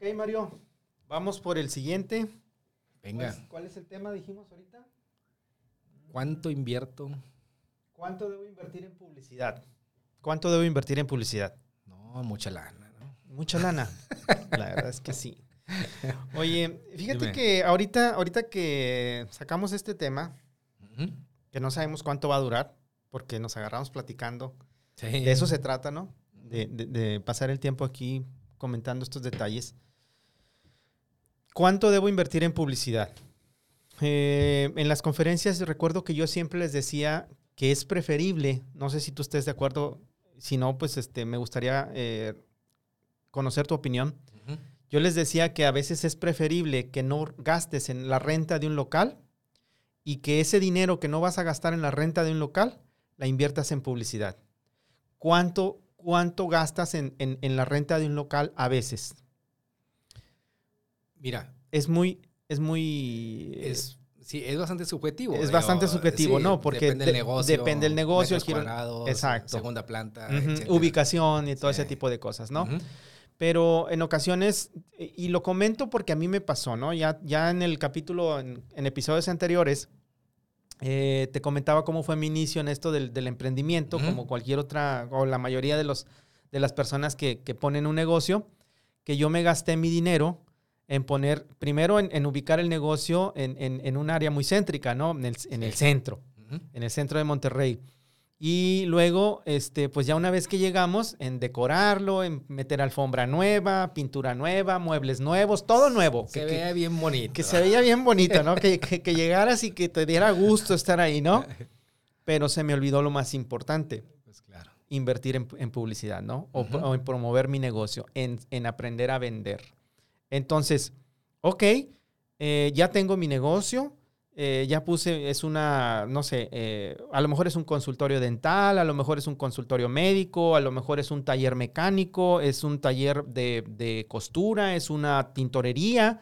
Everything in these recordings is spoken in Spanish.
Ok, Mario, vamos por el siguiente. Venga. ¿Cuál es, cuál es el tema, dijimos ahorita? ¿Cuánto invierto? ¿Cuánto debo invertir en publicidad? ¿Cuánto debo invertir en publicidad? No, mucha lana, ¿no? Mucha lana. La verdad es que sí. Oye, fíjate Dime. que ahorita, ahorita que sacamos este tema, que no sabemos cuánto va a durar, porque nos agarramos platicando. Sí. De eso se trata, ¿no? De, de- de pasar el tiempo aquí comentando estos detalles. ¿Cuánto debo invertir en publicidad? Eh, en las conferencias recuerdo que yo siempre les decía que es preferible, no sé si tú estés de acuerdo, si no, pues este, me gustaría eh, conocer tu opinión. Yo les decía que a veces es preferible que no gastes en la renta de un local y que ese dinero que no vas a gastar en la renta de un local, la inviertas en publicidad. ¿Cuánto, cuánto gastas en, en- en la renta de un local a veces? Mira, Es muy, es muy... es, sí, es bastante subjetivo. Es digo, bastante subjetivo, sí, ¿no? Porque depende del de- negocio. depende del negocio, cuadrados, Exacto. Segunda planta. Ubicación y todo ese tipo de cosas, ¿no? Pero en ocasiones, y lo comento porque a mí me pasó, ¿no? Ya, ya en el capítulo, en, en episodios anteriores, eh, te comentaba cómo fue mi inicio en esto del, del emprendimiento, como cualquier otra, o la mayoría de, los, de las personas que, que ponen un negocio, que yo me gasté mi dinero en poner, primero en, en ubicar el negocio en, en- en un área muy céntrica, ¿no? En el, centro en el centro de Monterrey. Y luego, este, pues ya una vez que llegamos, en decorarlo, en meter alfombra nueva, pintura nueva, muebles nuevos, todo nuevo. Se que, que- vea bien bonito. que se veía bien bonito, ¿no? que, que- que llegaras y que te diera gusto estar ahí, ¿no? Pero se me olvidó lo más importante, Pues claro. invertir en, en publicidad, ¿no? O en promover mi negocio, en, en aprender a vender. Entonces, ok, eh, ya tengo mi negocio, eh, ya puse, es una, no sé, eh, a lo mejor es un consultorio dental, a lo mejor es un consultorio médico, a lo mejor es un taller mecánico, es un taller de, de costura, es una tintorería.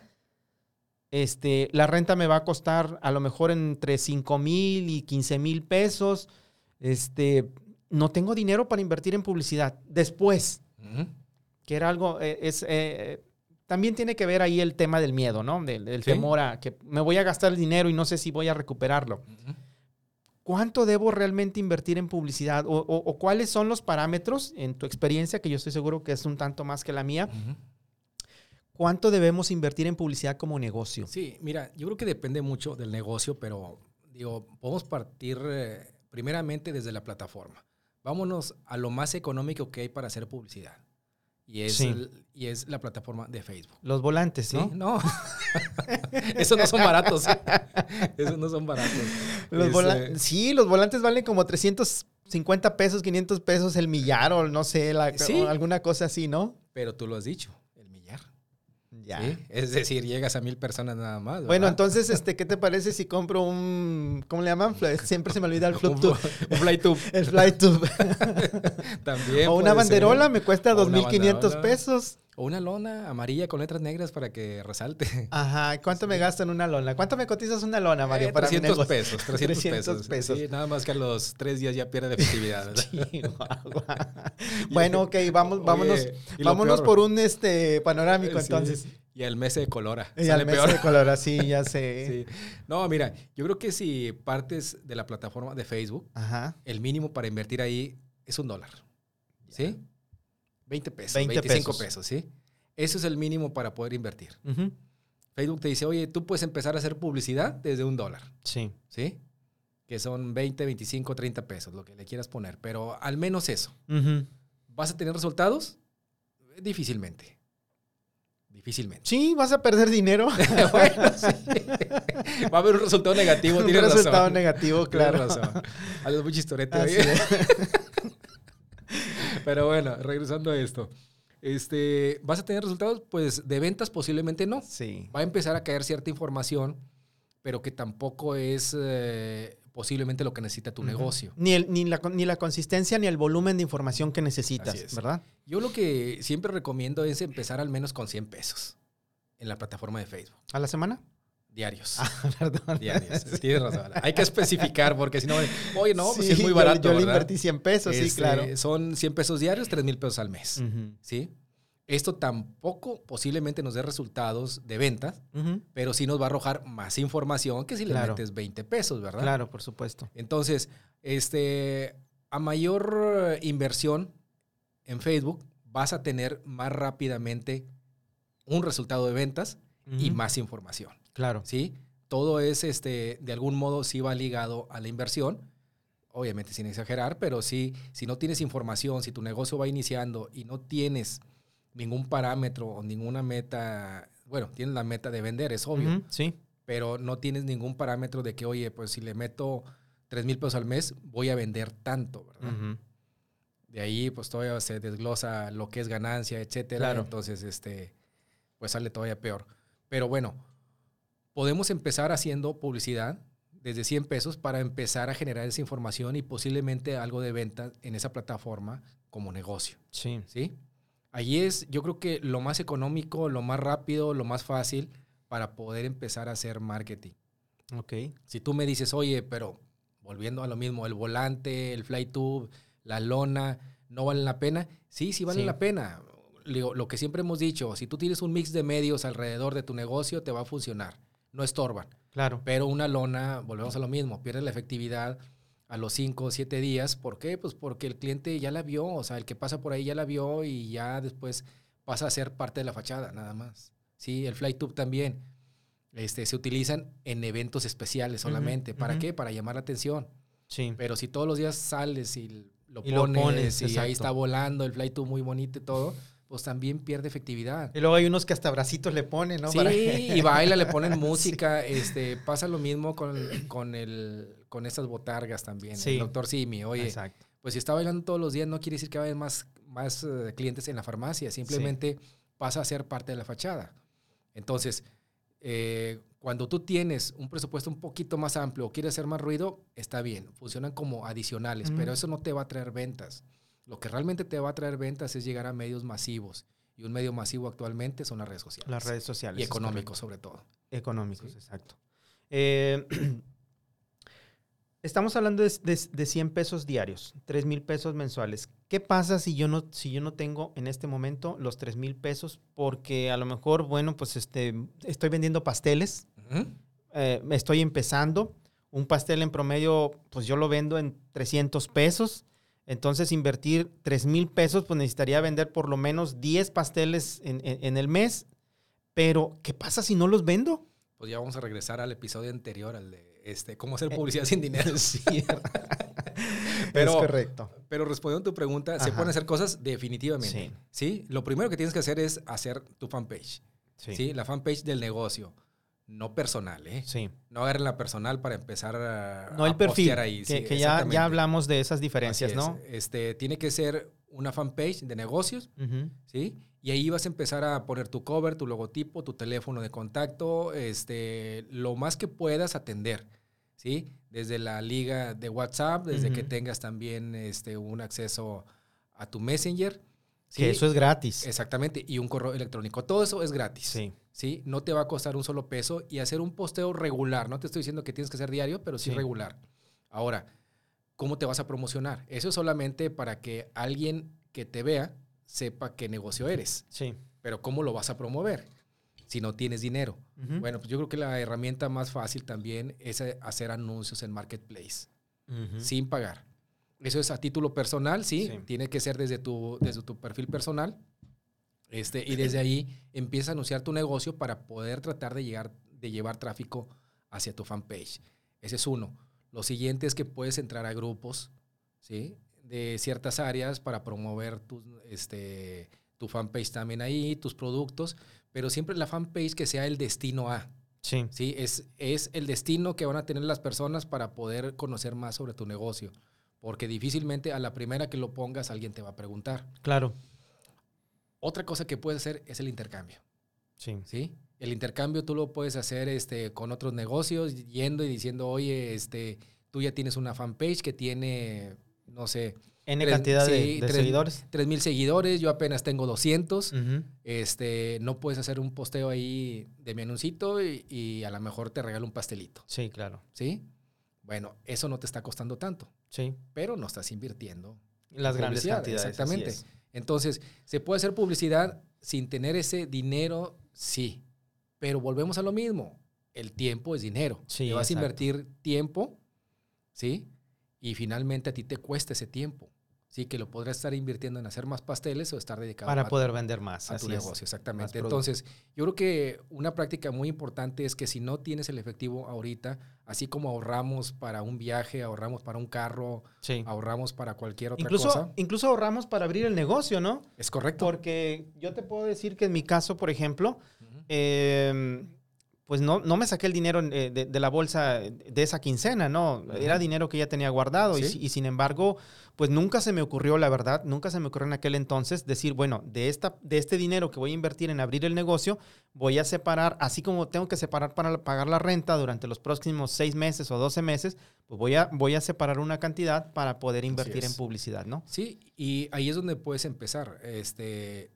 Este, la renta me va a costar a lo mejor entre 5 mil y 15 mil pesos. Este, no tengo dinero para invertir en publicidad. Después, que era algo, eh, es, eh, también tiene que ver ahí el tema del miedo, ¿no? Del, del Sí. temor a que me voy a gastar el dinero y no sé si voy a recuperarlo. ¿Cuánto debo realmente invertir en publicidad? O, o- o cuáles son los parámetros en tu experiencia, que yo estoy seguro que es un tanto más que la mía? ¿Cuánto debemos invertir en publicidad como negocio? Sí, mira, yo creo que depende mucho del negocio, pero digo, podemos partir eh, primeramente desde la plataforma. Vámonos a lo más económico que hay para hacer publicidad. Y es, Sí. el- y es la plataforma de Facebook. Los volantes, ¿Sí? ¿no? No. Esos no son baratos. Esos no son baratos. Los Es, eh, sí, los volantes valen como 350 pesos, 500 pesos el millar o no sé, la- Sí. o alguna cosa así, ¿no? pero tú lo has dicho. Ya. ¿sí? Es decir, llegas a mil personas nada más. Bueno, entonces, este, ¿qué te parece si compro un, ¿cómo le llaman? Siempre se me olvida el un, Fluptube. un Flytube El Flytube. también. o una ser. banderola me cuesta O una 2.500 banderola. pesos. O una lona amarilla con letras negras para que resalte. Ajá, ¿cuánto me gasto en una lona? ¿Cuánto me cotizas una lona, Mario? Eh, para mi 300 negocio? pesos, 300, 300 pesos. pesos. Sí, nada más que a los tres días ya pierde efectividad. bueno, ok, vamos, vámonos, Oye, vámonos por un este panorámico Sí, entonces. Y el mes de colora. Y al mes peor. de color, así, ya sé. Sí. No, mira, yo creo que si partes de la plataforma de Facebook, Ajá. el mínimo para invertir ahí es un dólar. ¿Sí? 20 pesos, 20 25 pesos. pesos. ¿sí? Eso es el mínimo para poder invertir. Facebook te dice, oye, tú puedes empezar a hacer publicidad desde un dólar. Sí. ¿Sí? Que son 20, 25, 30 pesos, lo que le quieras poner. Pero al menos eso. ¿Vas a tener resultados? Difícilmente. Difícilmente. Sí, vas a perder dinero. bueno, sí. Va a haber un resultado negativo. un tienes resultado razón. negativo, Tienes claro. razón. Algo muy chistorete. Pero bueno, regresando a esto. Este, ¿Vas a tener resultados? Pues de ventas posiblemente no. Sí. Va a empezar a caer cierta información, pero que tampoco es eh, posiblemente lo que necesita tu negocio. Ni, el, ni, la, ni la consistencia ni el volumen de información que necesitas. ¿verdad? Yo lo que siempre recomiendo es empezar al menos con 100 pesos en la plataforma de Facebook. ¿A la semana? Diarios. Ah, perdón. Diarios. Tienes razón. Hay que especificar porque si no, oye, no, pues Sí, sí es muy yo- barato. Yo, le invertí 100 pesos, sí, Este, claro. Son 100 pesos diarios, 3 mil pesos al mes. ¿Sí? Esto tampoco posiblemente nos dé resultados de ventas, pero sí nos va a arrojar más información que si le metes 20 pesos, ¿verdad? Claro, por supuesto. Entonces, este, a mayor inversión en Facebook, vas a tener más rápidamente un resultado de ventas y más información, Claro. ¿sí? Todo es, este, de algún modo, sí va ligado a la inversión, obviamente sin exagerar, pero sí, si no tienes información, si tu negocio va iniciando y no tienes ningún parámetro o ninguna meta, bueno, tienes la meta de vender, es obvio, Sí. pero no tienes ningún parámetro de que, oye, pues si le meto 3 mil pesos al mes, voy a vender tanto, ¿verdad? De ahí, pues todavía se desglosa lo que es ganancia, etcétera. Claro. Entonces, este, pues sale todavía peor. Pero bueno, podemos empezar haciendo publicidad desde 100 pesos para empezar a generar esa información y posiblemente algo de venta en esa plataforma como negocio, Sí. ¿sí? Allí es, yo creo que lo más económico, lo más rápido, lo más fácil para poder empezar a hacer marketing. Ok. Si tú me dices, oye, pero volviendo a lo mismo, el volante, el flytube, la lona, ¿no valen la pena? Sí, sí valen Sí. la pena. Lo que siempre hemos dicho, si tú tienes un mix de medios alrededor de tu negocio, te va a funcionar. No estorban. Claro. Pero una lona, volvemos a lo mismo, pierde la efectividad a los 5 o 7 días. ¿Por qué? Pues porque el cliente ya la vio, o sea, el que pasa por ahí ya la vio y ya después pasa a ser parte de la fachada, nada más. Sí, el flytube también. Este, se utilizan en eventos especiales solamente. ¿Para qué? Para llamar la atención. Sí. Pero si todos los días sales y lo Y lo pones, y exacto. ahí está volando el flytube muy bonito y todo, pues también pierde efectividad. Y luego hay unos que hasta bracitos le ponen, ¿no? Sí, Para- y baila, le ponen música. este, pasa lo mismo con, con, el, con estas botargas también. Sí. El doctor Simi, oye, Exacto. pues si está bailando todos los días no quiere decir que va a haber más, más eh, clientes en la farmacia, simplemente pasa a ser parte de la fachada. Entonces, eh, cuando tú tienes un presupuesto un poquito más amplio o quieres hacer más ruido, está bien, funcionan como adicionales, pero eso no te va a traer ventas. Lo que realmente te va a traer ventas es llegar a medios masivos. Y un medio masivo actualmente son las redes sociales. Las redes sociales. Y económicos, sobre todo. Económicos, Sí. exacto. Eh, estamos hablando de, de- de 100 pesos diarios, 3 mil pesos mensuales. ¿Qué pasa si yo, no, si yo no tengo en este momento los 3 mil pesos? Porque a lo mejor, bueno, pues este, estoy vendiendo pasteles, eh, estoy empezando. Un pastel en promedio, pues yo lo vendo en 300 pesos. Entonces, invertir 3 mil pesos, pues necesitaría vender por lo menos 10 pasteles en, en- en el mes. Pero, ¿qué pasa si no los vendo? Pues ya vamos a regresar al episodio anterior, al de este, cómo Eh, hacer publicidad sin dinero. Sí, Pero- es correcto. Pero respondiendo a tu pregunta, se pueden hacer cosas definitivamente. Sí. Sí. Lo primero que tienes que hacer es hacer tu fanpage. Sí. Sí. La fanpage del negocio. No personal, ¿eh? Sí. No agarren la personal para empezar a. No a el perfil, ahí. que, Sí, que ya, ya hablamos de esas diferencias, es. ¿no? Este, tiene que ser una fanpage de negocios. ¿sí? Y ahí vas a empezar a poner tu cover, tu logotipo, tu teléfono de contacto, este, lo más que puedas atender, ¿sí? Desde la liga de WhatsApp, desde que tengas también este, un acceso a tu Messenger. ¿sí? Que eso es gratis. Exactamente, y un correo electrónico. Todo eso es gratis. Sí. ¿Sí? No te va a costar un solo peso y hacer un posteo regular. No te estoy diciendo que tienes que ser diario, pero sí, Sí. regular. Ahora, ¿cómo te vas a promocionar? Eso es solamente para que alguien que te vea sepa qué negocio eres. Sí. Pero ¿cómo lo vas a promover si no tienes dinero? Bueno, pues yo creo que la herramienta más fácil también es eh, hacer anuncios en Marketplace sin pagar. Eso es a título personal, sí, Sí. tiene que ser desde tu, desde tu perfil personal. Este, y desde ahí empieza a anunciar tu negocio para poder tratar de, llegar, de llevar tráfico hacia tu fanpage. Ese es uno. Lo siguiente es que puedes entrar a grupos ¿sí? de ciertas áreas para promover tu, este, tu fanpage también ahí, tus productos, pero siempre la fanpage que sea el destino A. Sí. ¿sí? Es, es el destino que van a tener las personas para poder conocer más sobre tu negocio. Porque difícilmente a la primera que lo pongas alguien te va a preguntar. Claro. Otra cosa que puedes hacer es el intercambio. Sí. ¿sí? El intercambio tú lo puedes hacer este, con otros negocios, yendo y diciendo, oye, este, tú ya tienes una fanpage que tiene, no sé, N cantidad de, sí, de tres- seguidores. 3 mil seguidores, yo apenas tengo 200. Ujú. Este, no puedes hacer un posteo ahí de mi anuncito y, y a lo mejor te regalo un pastelito. Sí, claro. ¿Sí? Bueno, eso no te está costando tanto, Sí. pero no estás invirtiendo. Las grandes cantidades. Exactamente. Es. Entonces, ¿se puede hacer publicidad sin tener ese dinero, sí. Pero volvemos a lo mismo. El tiempo es dinero. Sí, Te vas exacto. a invertir tiempo, ¿sí? Y finalmente a ti te cuesta ese tiempo. Sí, que lo podrás estar invirtiendo en hacer más pasteles o estar dedicado Para a, poder vender más. a tu es. negocio, exactamente. Más. Entonces, yo creo que una práctica muy importante es que si no tienes el efectivo ahorita, así como ahorramos para un viaje, ahorramos para un carro, Sí. ahorramos para cualquier otra Incluso, cosa, incluso ahorramos para abrir el negocio, ¿no? es correcto. Porque yo te puedo decir que en mi caso, por ejemplo, eh, pues no, no me saqué el dinero eh, de, de la bolsa de esa quincena, ¿no? Era dinero que ya tenía guardado y, Sí. y sin embargo, pues nunca se me ocurrió, la verdad, nunca se me ocurrió en aquel entonces decir, bueno, de, esta, de este dinero que voy a invertir en abrir el negocio, voy a separar, así como tengo que separar para pagar la renta durante los próximos seis meses o 12 meses, pues voy a, voy a separar una cantidad para poder invertir en publicidad, ¿no? Sí, y ahí es donde puedes empezar. Este,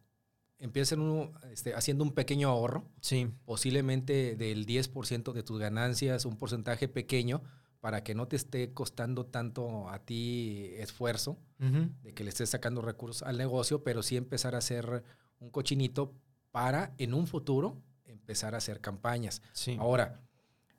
empieza en uno, este, haciendo un pequeño ahorro, Sí. posiblemente del 10% de tus ganancias, un porcentaje pequeño, para que no te esté costando tanto a ti esfuerzo de que le estés sacando recursos al negocio, pero sí empezar a hacer un cochinito para en un futuro empezar a hacer campañas. Sí. Ahora,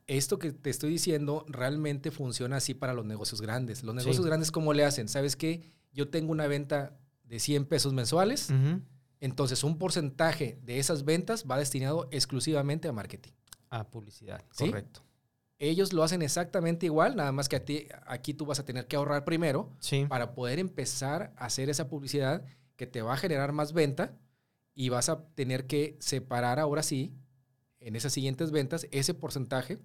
esto que te estoy diciendo realmente funciona así para los negocios grandes. Los negocios Sí. grandes, ¿cómo le hacen? ¿Sabes qué? Yo tengo una venta de 100 pesos mensuales, Ujú. Entonces un porcentaje de esas ventas va destinado exclusivamente a marketing. A publicidad, ¿Sí? correcto. Ellos lo hacen exactamente igual, nada más que a ti, aquí tú vas a tener que ahorrar primero Sí. para poder empezar a hacer esa publicidad que te va a generar más venta y vas a tener que separar ahora sí, en esas siguientes ventas, ese porcentaje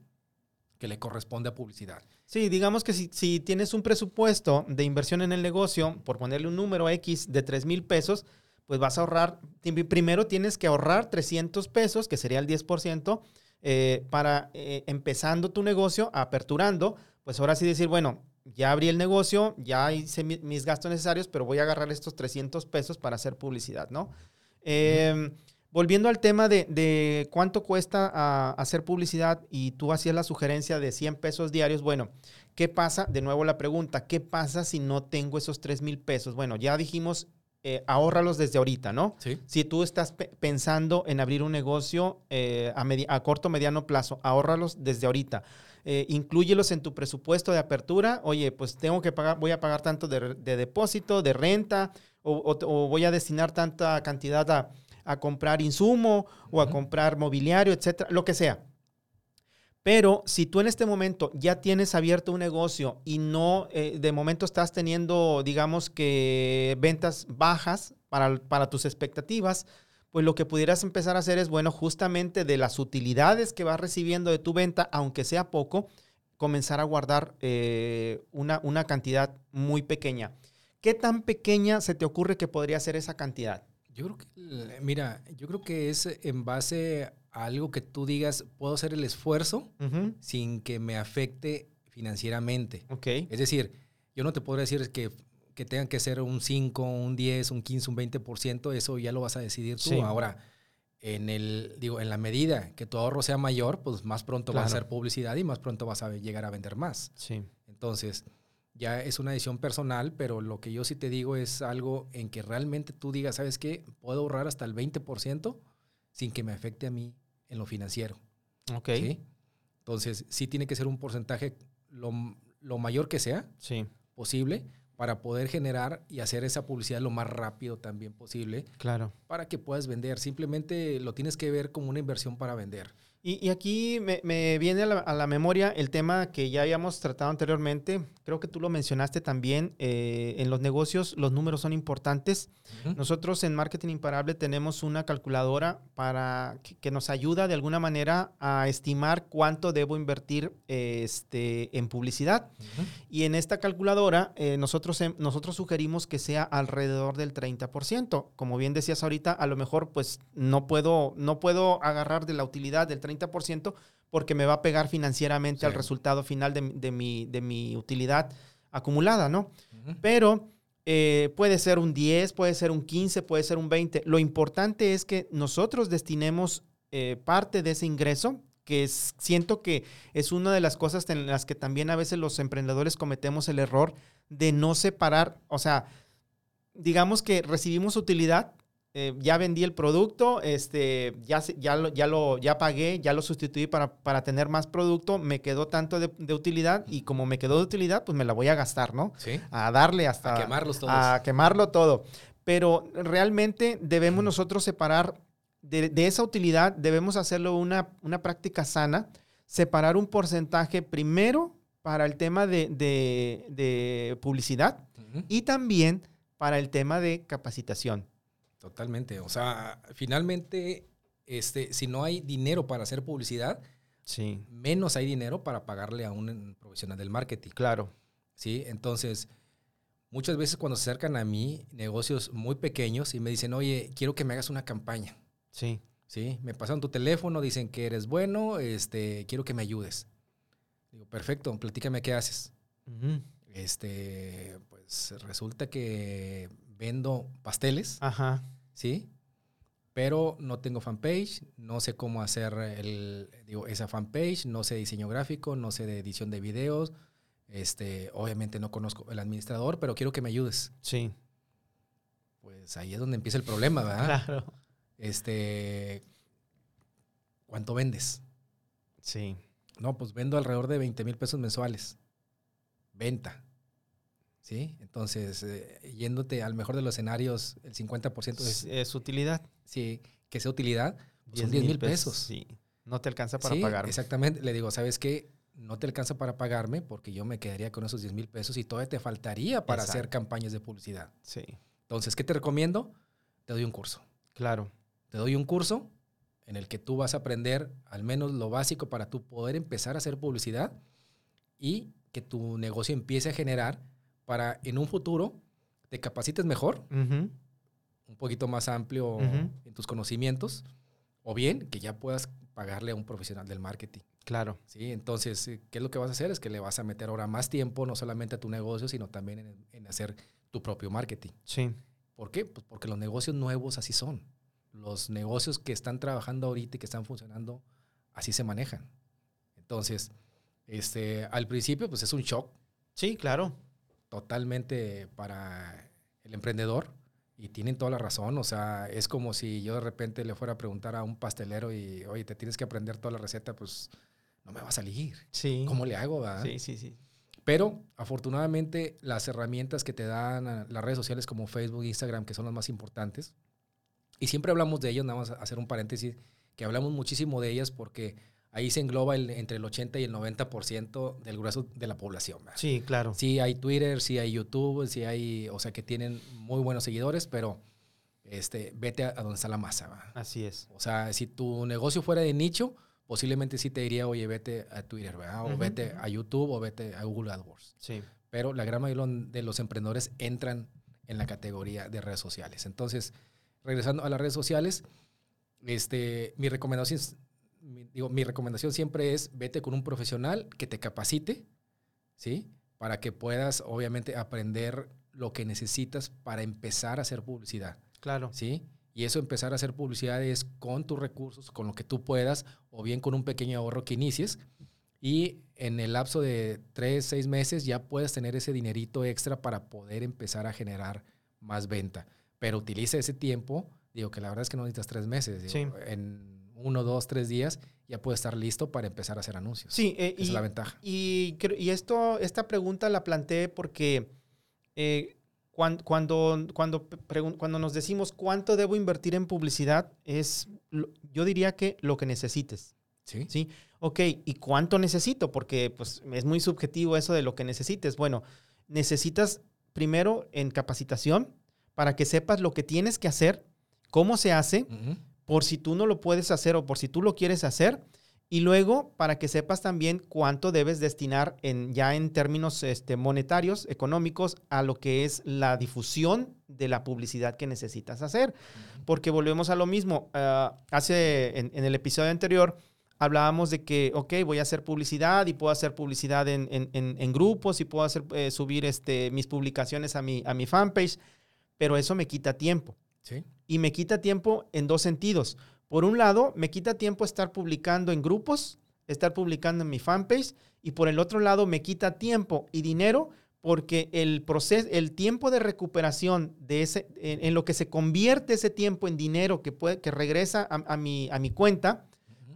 que le corresponde a publicidad. Sí, digamos que si, si tienes un presupuesto de inversión en el negocio, por ponerle un número X de 3 mil pesos, pues vas a ahorrar, primero tienes que ahorrar 300 pesos, que sería el 10%, eh, para eh, empezando tu negocio, aperturando, pues ahora sí decir, bueno, ya abrí el negocio, ya hice mi- mis gastos necesarios, pero voy a agarrar estos 300 pesos para hacer publicidad, ¿no? Eh, Volviendo al tema de, cuánto cuesta hacer publicidad y tú hacías la sugerencia de 100 pesos diarios, bueno, ¿qué pasa? De nuevo la pregunta, ¿qué pasa si no tengo esos 3 mil pesos? Bueno, ya dijimos, eh, ahórralos desde ahorita, ¿no? Sí. Si tú estás pe- pensando en abrir un negocio eh, a, a corto o mediano plazo, ahórralos desde ahorita. Eh, inclúyelos en tu presupuesto de apertura. Oye, pues tengo que pagar, voy a pagar tanto de, depósito, de renta, o, o- o voy a destinar tanta cantidad a, a comprar insumo o a comprar mobiliario, etcétera, lo que sea. Pero si tú en este momento ya tienes abierto un negocio y no, eh, de momento estás teniendo, digamos que ventas bajas para, para tus expectativas, pues lo que pudieras empezar a hacer es, bueno, justamente de las utilidades que vas recibiendo de tu venta, aunque sea poco, comenzar a guardar eh, una, una cantidad muy pequeña. ¿Qué tan pequeña se te ocurre que podría ser esa cantidad? Yo creo que, mira, yo creo que es en base algo que tú digas, puedo hacer el esfuerzo Ujú, sin que me afecte financieramente. Ok. Es decir, yo no te puedo decir que, que tengan que ser un 5, un 10, un 15, un 20%, eso ya lo vas a decidir tú. Sí. Ahora, en el, digo, en la medida que tu ahorro sea mayor, pues más pronto vas a Claro. hacer publicidad y más pronto vas a llegar a vender más. Sí. Entonces, ya es una decisión personal, pero lo que yo sí te digo es algo en que realmente tú digas, ¿sabes qué? Puedo ahorrar hasta el 20% sin que me afecte a mí en lo financiero. Ok. ¿sí? Entonces, sí tiene que ser un porcentaje lo, lo mayor que sea Sí, posible para poder generar y hacer esa publicidad lo más rápido también posible claro. para que puedas vender. Simplemente lo tienes que ver como una inversión para vender. Y, y aquí me, me viene a la, a la memoria el tema que ya habíamos tratado anteriormente. Creo que tú lo mencionaste también. eh, en los negocios los números son importantes. Nosotros en Marketing Imparable tenemos una calculadora para que, que nos ayuda de alguna manera a estimar cuánto debo invertir eh, este, en publicidad. Y en esta calculadora eh, nosotros, nosotros sugerimos que sea alrededor del 30%. Como bien decías ahorita, a lo mejor pues no puedo, no puedo agarrar de la utilidad del 30% porque me va a pegar financieramente Sí. al resultado final de, mi- de mi, de mi utilidad acumulada, ¿no? Pero eh, puede ser un 10, puede ser un 15, puede ser un 20. Lo importante es que nosotros destinemos eh, parte de ese ingreso, que es- siento que es una de las cosas en las que también a veces los emprendedores cometemos el error de no separar, o sea, digamos que recibimos utilidad, eh, ya vendí el producto, este, ya, ya, lo, ya, lo, ya pagué, ya lo sustituí para, para tener más producto, me quedó tanto de, de, utilidad y como me quedó de utilidad, pues me la voy a gastar, ¿no? Sí. A darle hasta... A quemarlos todos. A quemarlo todo. Pero realmente debemos nosotros separar de, de esa utilidad, debemos hacerlo una, una práctica sana, separar un porcentaje primero para el tema de, de, publicidad Uh -huh. y también para el tema de capacitación. Totalmente. O sea, finalmente, este, si no hay dinero para hacer publicidad, Sí, menos hay dinero para pagarle a un profesional del marketing. claro. ¿sí? Entonces, muchas veces cuando se acercan a mí negocios muy pequeños y me dicen, oye, quiero que me hagas una campaña, Sí, ¿sí? Me pasan tu teléfono, dicen que eres bueno, este, quiero que me ayudes. Digo, perfecto, platícame qué haces. Este, pues resulta que vendo pasteles, Ajá. ¿Sí? Pero no tengo fanpage, no sé cómo hacer el, digo, esa fanpage, no sé diseño gráfico, no sé de edición de videos, este, obviamente no conozco el administrador, pero quiero que me ayudes. Sí, Pues ahí es donde empieza el problema, ¿verdad? claro. Este, ¿cuánto vendes? Sí, No, pues vendo alrededor de 20 mil pesos mensuales. Venta. ¿Sí? Entonces, eh, yéndote al mejor de los escenarios, el 50% es, es, utilidad. sí, que sea utilidad, pues son 10 mil pesos. Sí, no te alcanza para Sí, pagar. Exactamente. Le digo, ¿sabes qué? No te alcanza para pagarme porque yo me quedaría con esos 10 mil pesos y todavía te faltaría para hacer Exacto. campañas de publicidad. Sí, Entonces, ¿qué te recomiendo? Te doy un curso. claro. Te doy un curso en el que tú vas a aprender al menos lo básico para tú poder empezar a hacer publicidad y que tu negocio empiece a generar para en un futuro te capacites mejor, un poquito más amplio en tus conocimientos, o bien que ya puedas pagarle a un profesional del marketing. Claro. ¿sí? Entonces, eh, ¿qué es lo que vas a hacer? Es que le vas a meter ahora más tiempo, no solamente a tu negocio, sino también en, en hacer tu propio marketing. Sí, ¿Por qué? Pues porque los negocios nuevos así son. Los negocios que están trabajando ahorita y que están funcionando, así se manejan. Entonces, este, al principio, pues es un shock sí, claro. Totalmente para el emprendedor y tienen toda la razón. O sea, es como si yo de repente le fuera a preguntar a un pastelero y, oye, te tienes que aprender toda la receta, pues no me va a salir. Sí. ¿Cómo le hago? verdad? Sí, sí, sí. Pero afortunadamente las herramientas que te dan las redes sociales como Facebook, Instagram, que son las más importantes, y siempre hablamos de ellas, nada más hacer un paréntesis, que hablamos muchísimo de ellas porque ahí se engloba el- entre el 80 y el 90% del grueso de la población. ¿verdad? Sí, claro. Sí hay Twitter, sí hay YouTube, sí hay, o sea, que tienen muy buenos seguidores, pero este, vete a, a donde está la masa. ¿verdad? Así es. O sea, si tu negocio fuera de nicho, posiblemente sí te diría, oye, vete a Twitter, ¿verdad? O Ujú. vete a YouTube o vete a Google AdWords. Sí. Pero la gran mayoría de los emprendedores entran en la categoría de redes sociales. Entonces, regresando a las redes sociales, este, mi recomendación, es- mi, digo, mi recomendación siempre es vete con un profesional que te capacite, ¿sí? Para que puedas, obviamente, aprender lo que necesitas para empezar a hacer publicidad. Claro. ¿sí? Y eso empezar a hacer publicidad es con tus recursos, con lo que tú puedas, o bien con un pequeño ahorro que inicies. Y en el lapso de tres, seis meses ya puedes tener ese dinerito extra para poder empezar a generar más venta. Pero utiliza ese tiempo, digo que la verdad es que no necesitas tres meses, digo, Sí. en uno, dos, tres días ya puedes estar listo para empezar a hacer anuncios. Sí, eh, Esa es y, la ventaja. y, y esto, esta pregunta la planteé porque eh, cuan- cuando, cuando, pregun- cuando nos decimos cuánto debo invertir en publicidad, es, yo diría que lo que necesites. ¿Sí? ¿sí? Ok, ¿y cuánto necesito? Porque pues, es muy subjetivo eso de lo que necesites. Bueno, necesitas primero en capacitación para que sepas lo que tienes que hacer, cómo se hace, Ujú. Por si tú no lo puedes hacer o por si tú lo quieres hacer. Y luego, para que sepas también cuánto debes destinar en, ya en términos este, monetarios, económicos, a lo que es la difusión de la publicidad que necesitas hacer. Porque volvemos a lo mismo. ah, hace, en, en el episodio anterior, hablábamos de que, ok, voy a hacer publicidad y puedo hacer publicidad en, en- en- en grupos y puedo hacer, eh, subir este, mis publicaciones a mi, a mi fanpage, pero eso me quita tiempo ¿Sí? Y me quita tiempo en dos sentidos. Por un lado, me quita tiempo estar publicando en grupos, estar publicando en mi fanpage, y por el otro lado, me quita tiempo y dinero porque el proceso, el tiempo de recuperación de ese, en, en lo que se convierte ese tiempo en dinero que, puede, que regresa a, a mi, a mi cuenta,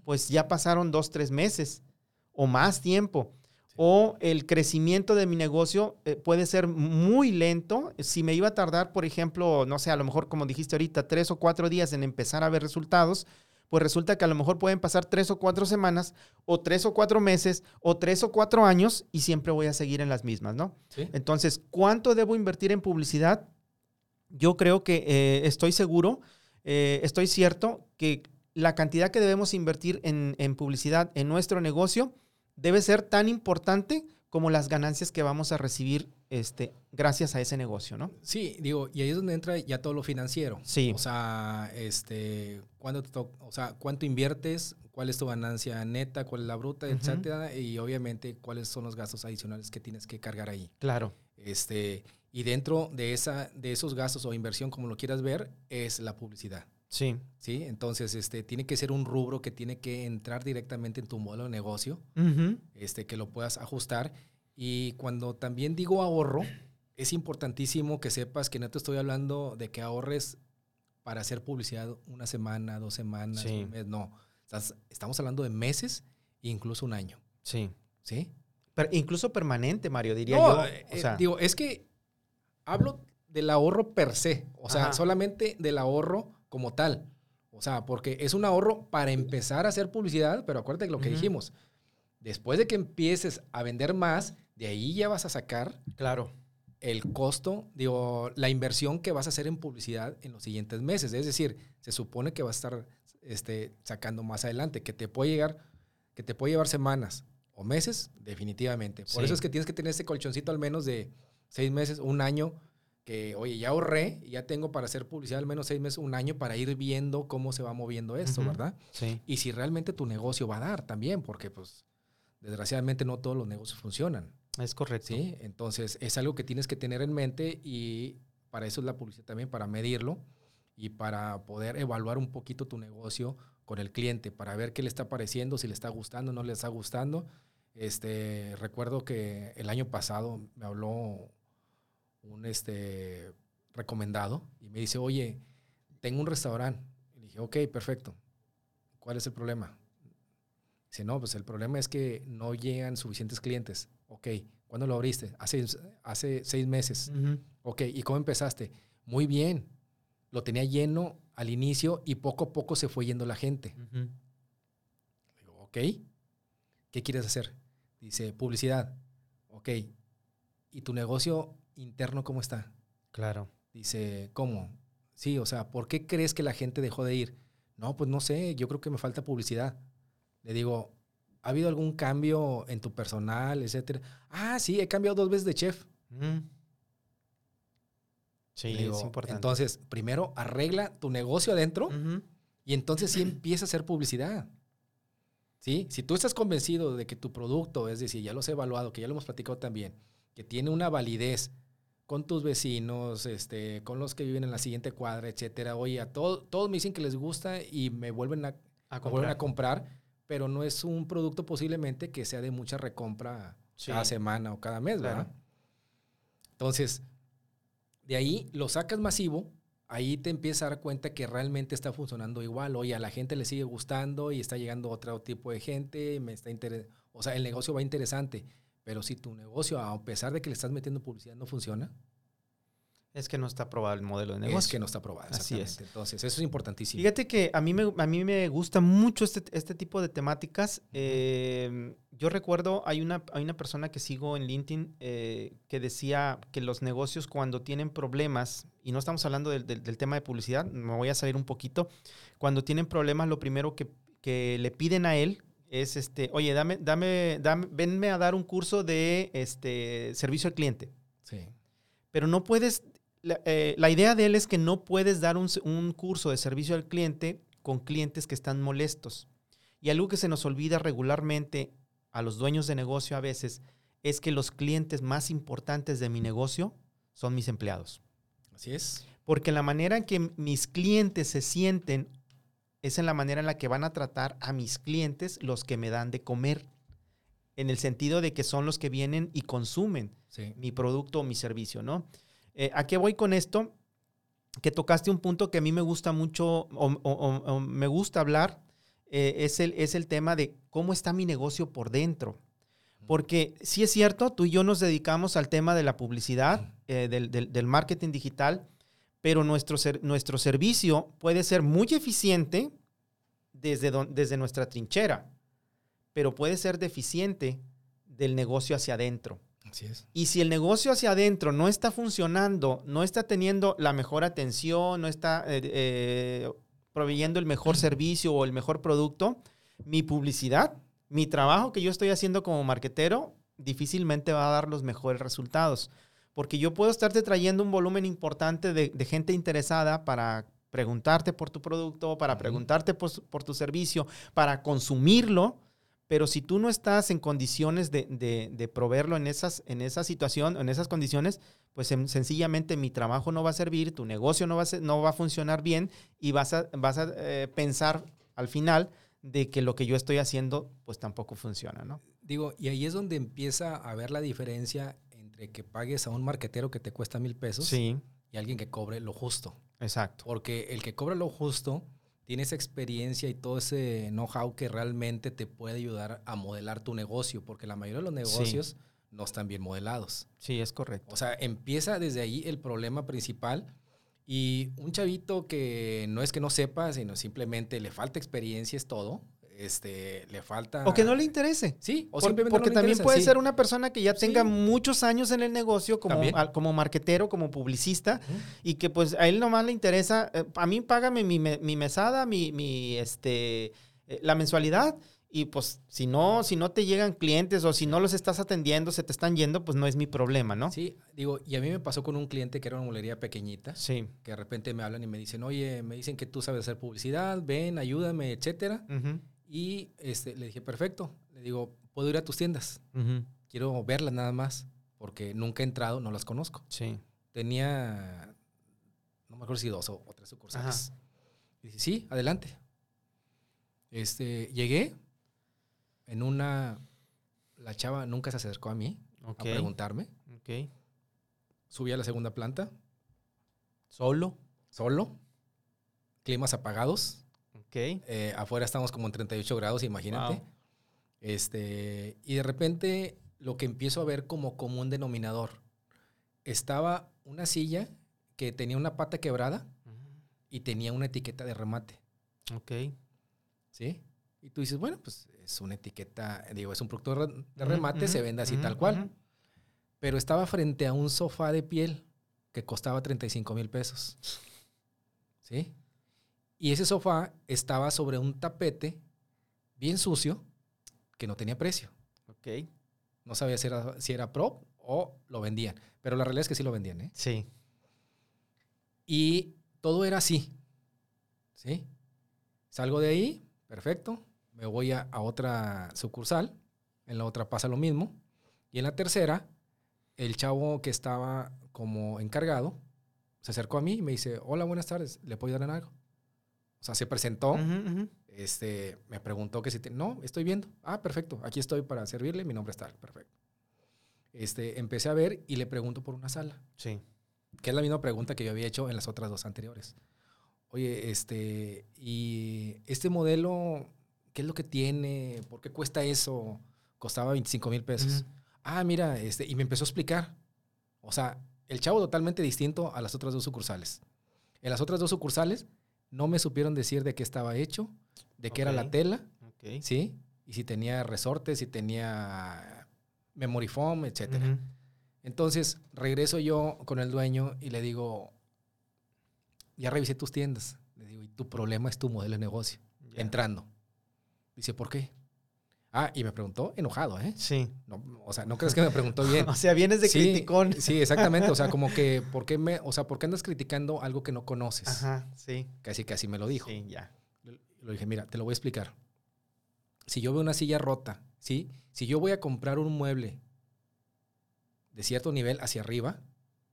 pues ya pasaron dos, tres meses o más tiempo. O el crecimiento de mi negocio eh, puede ser muy lento. Si me iba a tardar, por ejemplo, no sé, a lo mejor como dijiste ahorita, tres o cuatro días en empezar a ver resultados, pues resulta que a lo mejor pueden pasar tres o cuatro semanas, o tres o cuatro meses, o tres o cuatro años, y siempre voy a seguir en las mismas, ¿no? Sí. Entonces, ¿cuánto debo invertir en publicidad? Yo creo que eh, estoy seguro, eh, estoy cierto que la cantidad que debemos invertir en, en publicidad en nuestro negocio debe ser tan importante como las ganancias que vamos a recibir este, gracias a ese negocio, ¿no? Sí, digo, y ahí es donde entra ya todo lo financiero. Sí. O sea, este, ¿cuándo te o sea, cuánto inviertes, cuál es tu ganancia neta, cuál es la bruta, etcétera, y obviamente cuáles son los gastos adicionales que tienes que cargar ahí. Claro. Este, y dentro de esa, de esos gastos o inversión, como lo quieras ver, es la publicidad. Sí. ¿Sí? Entonces, este, tiene que ser un rubro que tiene que entrar directamente en tu modelo de negocio, este, que lo puedas ajustar. Y cuando también digo ahorro, es importantísimo que sepas que no te estoy hablando de que ahorres para hacer publicidad una semana, dos semanas, Sí. un mes. No, Estás- estamos hablando de meses e incluso un año. Sí. ¿Sí? Pero incluso permanente, Mario, diría No, yo. eh, O sea, digo, es que hablo del ahorro per se, o sea, Ajá. solamente del ahorro como tal. O sea, porque es un ahorro para empezar a hacer publicidad, pero acuérdate de lo que dijimos. Después de que empieces a vender más, de ahí ya vas a sacar claro. el costo, digo, la inversión que vas a hacer en publicidad en los siguientes meses. Es decir, se supone que vas a estar este, sacando más adelante, que te puede llegar, que te puede llevar semanas o meses, definitivamente. Por Sí. eso es que tienes que tener ese colchoncito al menos de seis meses, un año, que, oye, ya ahorré, y ya tengo para hacer publicidad al menos seis meses, un año, para ir viendo cómo se va moviendo esto. ¿verdad? Sí. Y si realmente tu negocio va a dar también, porque pues desgraciadamente no todos los negocios funcionan. Es correcto. ¿sí? Entonces, es algo que tienes que tener en mente y para eso es la publicidad también, para medirlo y para poder evaluar un poquito tu negocio con el cliente, para ver qué le está pareciendo, si le está gustando, no le está gustando. Este, recuerdo que el año pasado me habló un este, recomendado y me dice, oye, tengo un restaurante. Y le dije, ok, perfecto. ¿Cuál es el problema? Dice, no, pues el problema es que no llegan suficientes clientes. Ok, ¿cuándo lo abriste? Hace, hace seis meses. Ujú. Ok, ¿y cómo empezaste? Muy bien. Lo tenía lleno al inicio y poco a poco se fue yendo la gente. Ujú. Digo, ok, ¿qué quieres hacer? Dice, publicidad. Ok, ¿y tu negocio interno cómo está? Claro. Dice, ¿cómo? Sí, o sea, ¿por qué crees que la gente dejó de ir? No, pues no sé, yo creo que me falta publicidad. Le digo, ¿ha habido algún cambio en tu personal, etcétera? Ah, sí, he cambiado dos veces de chef. Mm. Sí, digo, es importante. Entonces, primero arregla tu negocio adentro y entonces sí empieza a hacer publicidad. ¿Sí? Si tú estás convencido de que tu producto, es decir, ya los he evaluado, que ya lo hemos platicado también, que tiene una validez con tus vecinos, este, con los que viven en la siguiente cuadra, etcétera. Oye, a todo- todos me dicen que les gusta y me vuelven a, A me vuelven a comprar, pero no es un producto posiblemente que sea de mucha recompra Sí. cada semana o cada mes, Claro. ¿verdad? Entonces, de ahí lo sacas masivo, ahí te empiezas a dar cuenta que realmente está funcionando igual. Oye, a la gente le sigue gustando y está llegando otro tipo de gente, me está inter- o sea, el negocio va interesante. Pero si tu negocio, a pesar de que le estás metiendo publicidad, no funciona, Es que no está aprobado el modelo de es negocio. que no está aprobado. Así es. Entonces, eso es importantísimo. Fíjate que a mí me, a mí me gusta mucho este, este tipo de temáticas. Eh, yo recuerdo, hay una, hay una persona que sigo en LinkedIn eh, que decía que los negocios cuando tienen problemas, y no estamos hablando del, del- del tema de publicidad, me voy a salir un poquito, cuando tienen problemas lo primero que, que le piden a él es, este, oye, dame, dame, dame, venme a dar un curso de este, servicio al cliente Sí. pero no puedes, la, eh, la idea de él es que no puedes dar un, un curso de servicio al cliente con clientes que están molestos. Y algo que se nos olvida regularmente a los dueños de negocio a veces es que los clientes más importantes de mi negocio son mis empleados. Así es. Porque la manera en que mis clientes se sienten es en la manera en la que van a tratar a mis clientes los que me dan de comer. en el sentido de que son los que vienen y consumen Sí. mi producto o mi servicio, ¿no? Eh, ¿A qué voy con esto? Que tocaste un punto que a mí me gusta mucho o, o- o- me gusta hablar, eh, es, el, es el tema de cómo está mi negocio por dentro. Porque sí es cierto, tú y yo nos dedicamos al tema de la publicidad, eh, del, del- del marketing digital, pero nuestro, ser- nuestro servicio puede ser muy eficiente desde, don- desde nuestra trinchera, pero puede ser deficiente del negocio hacia adentro. Así es. Y si el negocio hacia adentro no está funcionando, no está teniendo la mejor atención, no está eh, eh, proveyendo el mejor servicio o el mejor producto, mi publicidad, mi trabajo que yo estoy haciendo como marquetero, difícilmente va a dar los mejores resultados. Porque yo puedo estarte trayendo un volumen importante de, de gente interesada para preguntarte por tu producto, para preguntarte por, tu servicio, para consumirlo, pero si tú no estás en condiciones de, de- de proveerlo en, esas, en esa situación, en esas condiciones, pues sen- sencillamente mi trabajo no va a servir, tu negocio no va a, ser- no va a funcionar bien y vas a, vas a eh, pensar al final de que lo que yo estoy haciendo pues tampoco funciona, ¿no? Digo, y ahí es donde empieza a ver la diferencia entre que pagues a un marquetero que te cuesta mil pesos Sí, y alguien que cobre lo justo. exacto. Porque el que cobra lo justo tiene esa experiencia y todo ese know-how que realmente te puede ayudar a modelar tu negocio, porque la mayoría de los negocios no están bien modelados. Sí, es correcto. O sea, empieza desde ahí el problema principal. Y un chavito que no es que no sepa, sino simplemente le falta experiencia, es todo. Este, le falta. O que no le interese. Sí, o Por- simplemente porque no le también interesa, puede sí. ser una persona que ya tenga Sí. muchos años en el negocio como, al- como marquetero, como publicista, y que pues a él nomás le interesa, eh, a mí págame mi, mi mesada, mi, mi, este, eh, la mensualidad, y pues si no, si no te llegan clientes o si no los estás atendiendo, se te están yendo, pues no es mi problema, ¿no? Sí, digo, y a mí me pasó con un cliente que era una mulería pequeñita, Sí. que de repente me hablan y me dicen, oye, me dicen que tú sabes hacer publicidad, ven, ayúdame, etcétera. Ujú, Y este, le dije, perfecto. Le digo, puedo ir a tus tiendas. Quiero verlas nada más, porque nunca he entrado, no las conozco. Sí. Tenía, no me acuerdo si dos o, o tres sucursales. Y dije, sí, adelante. Este, llegué en una, la chava nunca se acercó a mí a preguntarme. ok. Subí a la segunda planta, Solo. solo, climas apagados. Eh, afuera estamos como en 38 grados, imagínate. Wow. Este, y de repente lo que empiezo a ver como común denominador, estaba una silla que tenía una pata quebrada y tenía una etiqueta de remate, Ok. ¿sí? Y tú dices, bueno, pues es una etiqueta, digo, es un producto de remate, se vende así tal cual. Pero estaba frente a un sofá de piel que costaba 35 mil pesos, ¿sí? Y ese sofá estaba sobre un tapete bien sucio que no tenía precio. Ok. No sabía si era, si era prop o lo vendían. Pero la realidad es que sí lo vendían, ¿eh? Sí. Y todo era así. ¿Sí? Salgo de ahí, perfecto. Me voy a, a otra sucursal. En la otra pasa lo mismo. Y en la tercera, el chavo que estaba como encargado se acercó a mí y me dice, hola, buenas tardes, ¿le puedo ayudar en algo? O sea, se presentó, Ujú, ujú. este, me preguntó que si... te- no, estoy viendo. Ah, perfecto, aquí estoy para servirle, mi nombre es tal, perfecto. Este, empecé a ver y le pregunto por una sala Sí. que es la misma pregunta que yo había hecho en las otras dos anteriores. Oye, este, y este modelo, ¿qué es lo que tiene? ¿Por qué cuesta eso? Costaba 25 mil pesos. Ujú. Ah, mira, este, y me empezó a explicar. O sea, el chavo totalmente distinto a las otras dos sucursales. En las otras dos sucursales no me supieron decir de qué estaba hecho, de qué era la tela. ¿sí? Y si tenía resortes, si tenía memory foam. Ujú. Entonces regreso yo con el dueño y le digo, ya revisé tus tiendas. Le digo, y tu problema es tu modelo de negocio. Entrando. Dice, ¿por qué? Ah, y me preguntó enojado, ¿eh? Sí. No, o sea, no crees que me preguntó bien. O sea, vienes de Sí, criticón. Sí, exactamente. O sea, como que, ¿por qué me, o sea, ¿por qué andas criticando algo que no conoces? Ajá, sí. Casi, casi me lo dijo. Sí, ya. Le dije, mira, te lo voy a explicar. Si yo veo una silla rota, ¿sí? Si yo voy a comprar un mueble de cierto nivel hacia arriba,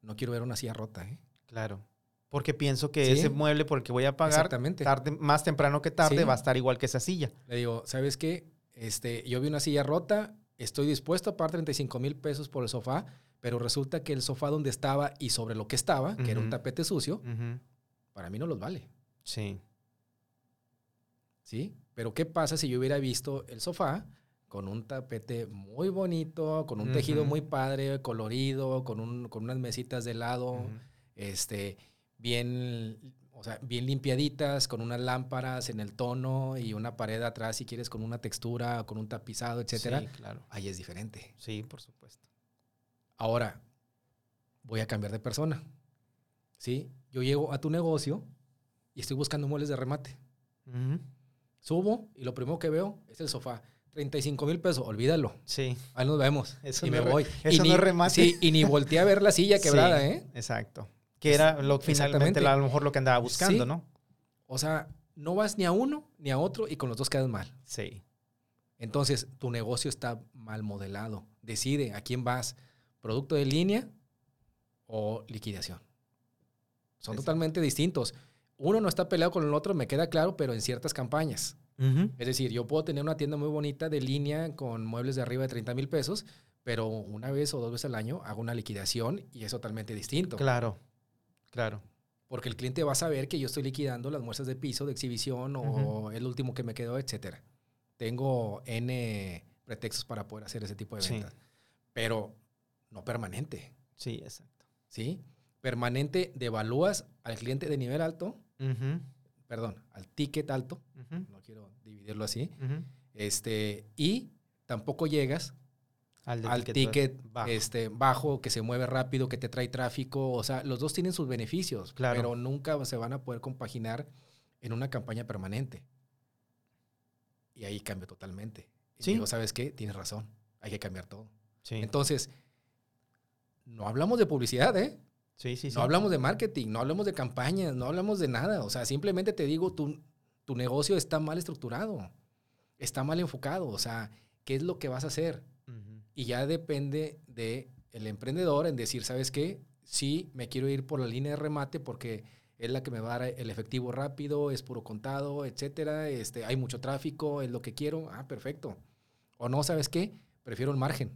no quiero ver una silla rota, ¿eh? Claro. Porque pienso que Sí. ese mueble por el que voy a pagar tarde, más temprano que tarde Sí. va a estar igual que esa silla. Le digo, ¿sabes qué? Este, yo vi una silla rota, estoy dispuesto a pagar 35 mil pesos por el sofá, pero resulta que el sofá donde estaba y sobre lo que estaba, que era un tapete sucio, para mí no los vale. Sí. ¿Sí? Pero ¿qué pasa si yo hubiera visto el sofá con un tapete muy bonito, con un tejido muy padre, colorido, con, un- con unas mesitas de lado, este, bien, o sea, bien limpiaditas, con unas lámparas en el tono y una pared atrás, si quieres, con una textura, con un tapizado, etcétera. Sí, claro. Ahí es diferente. Sí, por supuesto. Ahora, voy a cambiar de persona. ¿Sí? Yo llego a tu negocio y estoy buscando muebles de remate. Subo y lo primero que veo es el sofá. 35 mil pesos, olvídalo. Sí, Ahí nos vemos. Eso y no me voy. eso y no ni, es remate. Sí, y ni volteé a ver la silla quebrada, Sí, ¿eh? Exacto. Que era lo finalmente a lo mejor lo que andaba buscando, Sí. ¿no? O sea, no vas ni a uno ni a otro y con los dos quedas mal. Sí. Entonces, tu negocio está mal modelado. Decide a quién vas, producto de línea o liquidación. Son Exacto. totalmente distintos. Uno no está peleado con el otro, me queda claro, pero en ciertas campañas. Es decir, yo puedo tener una tienda muy bonita de línea con muebles de arriba de 30 mil pesos, pero una vez o dos veces al año hago una liquidación y es totalmente distinto. Claro, claro. Porque el cliente va a saber que yo estoy liquidando las muestras de piso, de exhibición o el último que me quedó, etcétera. Tengo N pretextos para poder hacer ese tipo de Sí. ventas. Pero no permanente, Sí, exacto. ¿sí? Permanente devalúas al cliente de nivel alto, perdón, al ticket alto, no quiero dividirlo así, este, y tampoco llegas Al, ticket ticket bajo. Este, bajo, que se mueve rápido, que te trae tráfico. O sea, los dos tienen sus beneficios, Claro. pero nunca se van a poder compaginar en una campaña permanente. Y ahí cambia totalmente. Y Sí. digo, ¿sabes qué? Tienes razón. Hay que cambiar todo. Sí, Entonces, no hablamos de publicidad, ¿eh? sí, sí. sí. No hablamos de marketing, no hablamos de campañas, no hablamos de nada. O sea, simplemente te digo, tu, tu negocio está mal estructurado, está mal enfocado. O sea, ¿qué es lo que vas a hacer? Y ya depende de el emprendedor en decir, ¿sabes qué? Sí, me quiero ir por la línea de remate porque es la que me va a dar el efectivo rápido, es puro contado, etcétera. Este, hay mucho tráfico, es lo que quiero. Ah, perfecto. O no, ¿sabes qué? Prefiero el margen.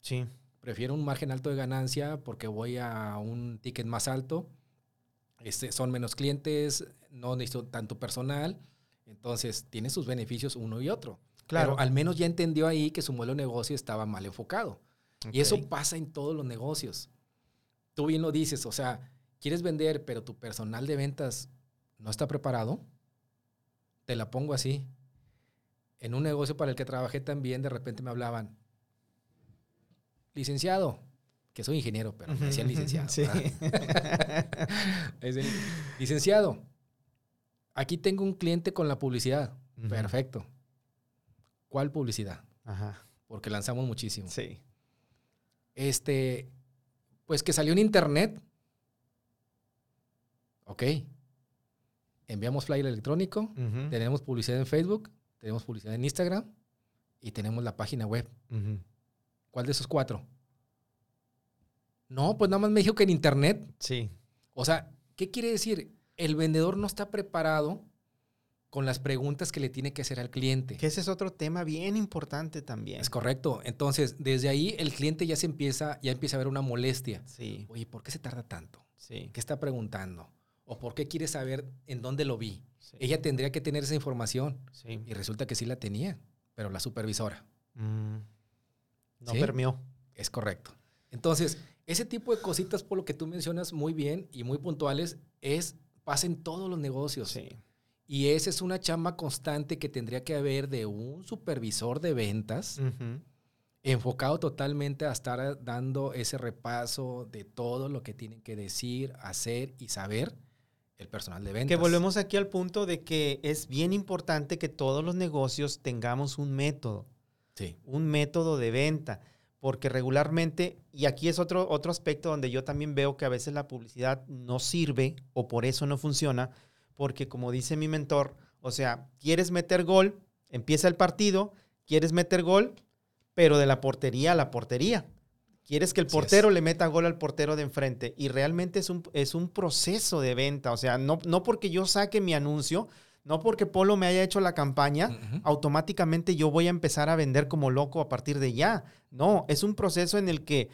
Sí, Prefiero un margen alto de ganancia porque voy a un ticket más alto. Este, son menos clientes, no necesito tanto personal. Entonces, tiene sus beneficios uno y otro. Claro. Pero al menos ya entendió ahí que su modelo de negocio estaba mal enfocado. Y eso pasa en todos los negocios. Tú bien lo dices, o sea, quieres vender, pero tu personal de ventas no está preparado. Te la pongo así. En un negocio para el que trabajé también, de repente me hablaban, licenciado, que soy ingeniero, pero me decían licenciado. Sí. licenciado, aquí tengo un cliente con la publicidad. Perfecto. ¿Cuál publicidad? Ajá. Porque lanzamos muchísimo. Sí. Este, pues que salió en internet. Ok. Enviamos flyer electrónico, tenemos publicidad en Facebook, tenemos publicidad en Instagram y tenemos la página web. ujú. ¿Cuál de esos cuatro? No, pues nada más me dijo que en internet. Sí. O sea, ¿qué quiere decir? El vendedor no está preparado con las preguntas que le tiene que hacer al cliente. Que ese es otro tema bien importante también. Es correcto. Entonces, desde ahí el cliente ya se empieza, ya empieza a ver una molestia. Sí, Oye, ¿por qué se tarda tanto? sí. ¿Qué está preguntando? ¿O por qué quiere saber en dónde lo vi? sí, Ella tendría que tener esa información. Sí. Y resulta que sí la tenía, pero la supervisora. Mm. No ¿Sí? permeó. Es correcto. Entonces, ese tipo de cositas, por lo que tú mencionas muy bien y muy puntuales, es pasa en todos los negocios. Sí. Y esa es una chamba constante que tendría que haber de un supervisor de ventas enfocado totalmente a estar dando ese repaso de todo lo que tienen que decir, hacer y saber el personal de ventas. Que volvemos aquí al punto de que es bien importante que todos los negocios tengamos un método, Sí. un método de venta, porque regularmente, y aquí es otro, otro aspecto donde yo también veo que a veces la publicidad no sirve o por eso no funciona, porque como dice mi mentor, o sea, quieres meter gol, empieza el partido, quieres meter gol, pero de la portería a la portería. Quieres que el portero le meta gol al portero de enfrente. Y realmente es un, es un proceso de venta. O sea, no, no porque yo saque mi anuncio, No porque Polo me haya hecho la campaña, automáticamente yo voy a empezar a vender como loco a partir de ya. No, es un proceso en el que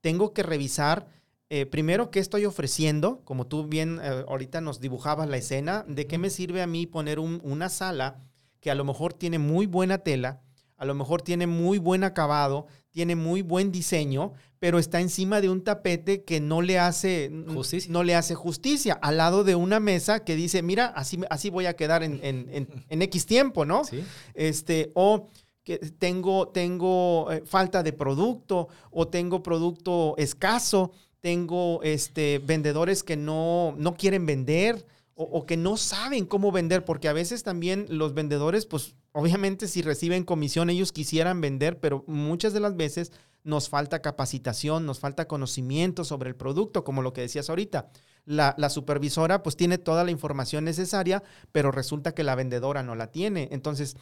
tengo que revisar eh, primero qué estoy ofreciendo, como tú bien eh, ahorita nos dibujabas la escena, de qué me sirve a mí poner un- una sala que a lo mejor tiene muy buena tela, a lo mejor tiene muy buen acabado, tiene muy buen diseño, pero está encima de un tapete que no le hace Justicia. no le hace justicia, al lado de una mesa que dice, mira, así, voy a quedar en, en- en- en X tiempo, ¿no? Sí. este, o que tengo, tengo eh, falta de producto, o tengo producto escaso, tengo este, vendedores que no, no quieren vender, o, que no saben cómo vender, porque a veces también los vendedores, pues obviamente si reciben comisión, ellos quisieran vender, pero muchas de las veces nos falta capacitación, nos falta conocimiento sobre el producto, como lo que decías ahorita. La, la supervisora pues tiene toda la información necesaria, pero resulta que la vendedora no la tiene. Entonces,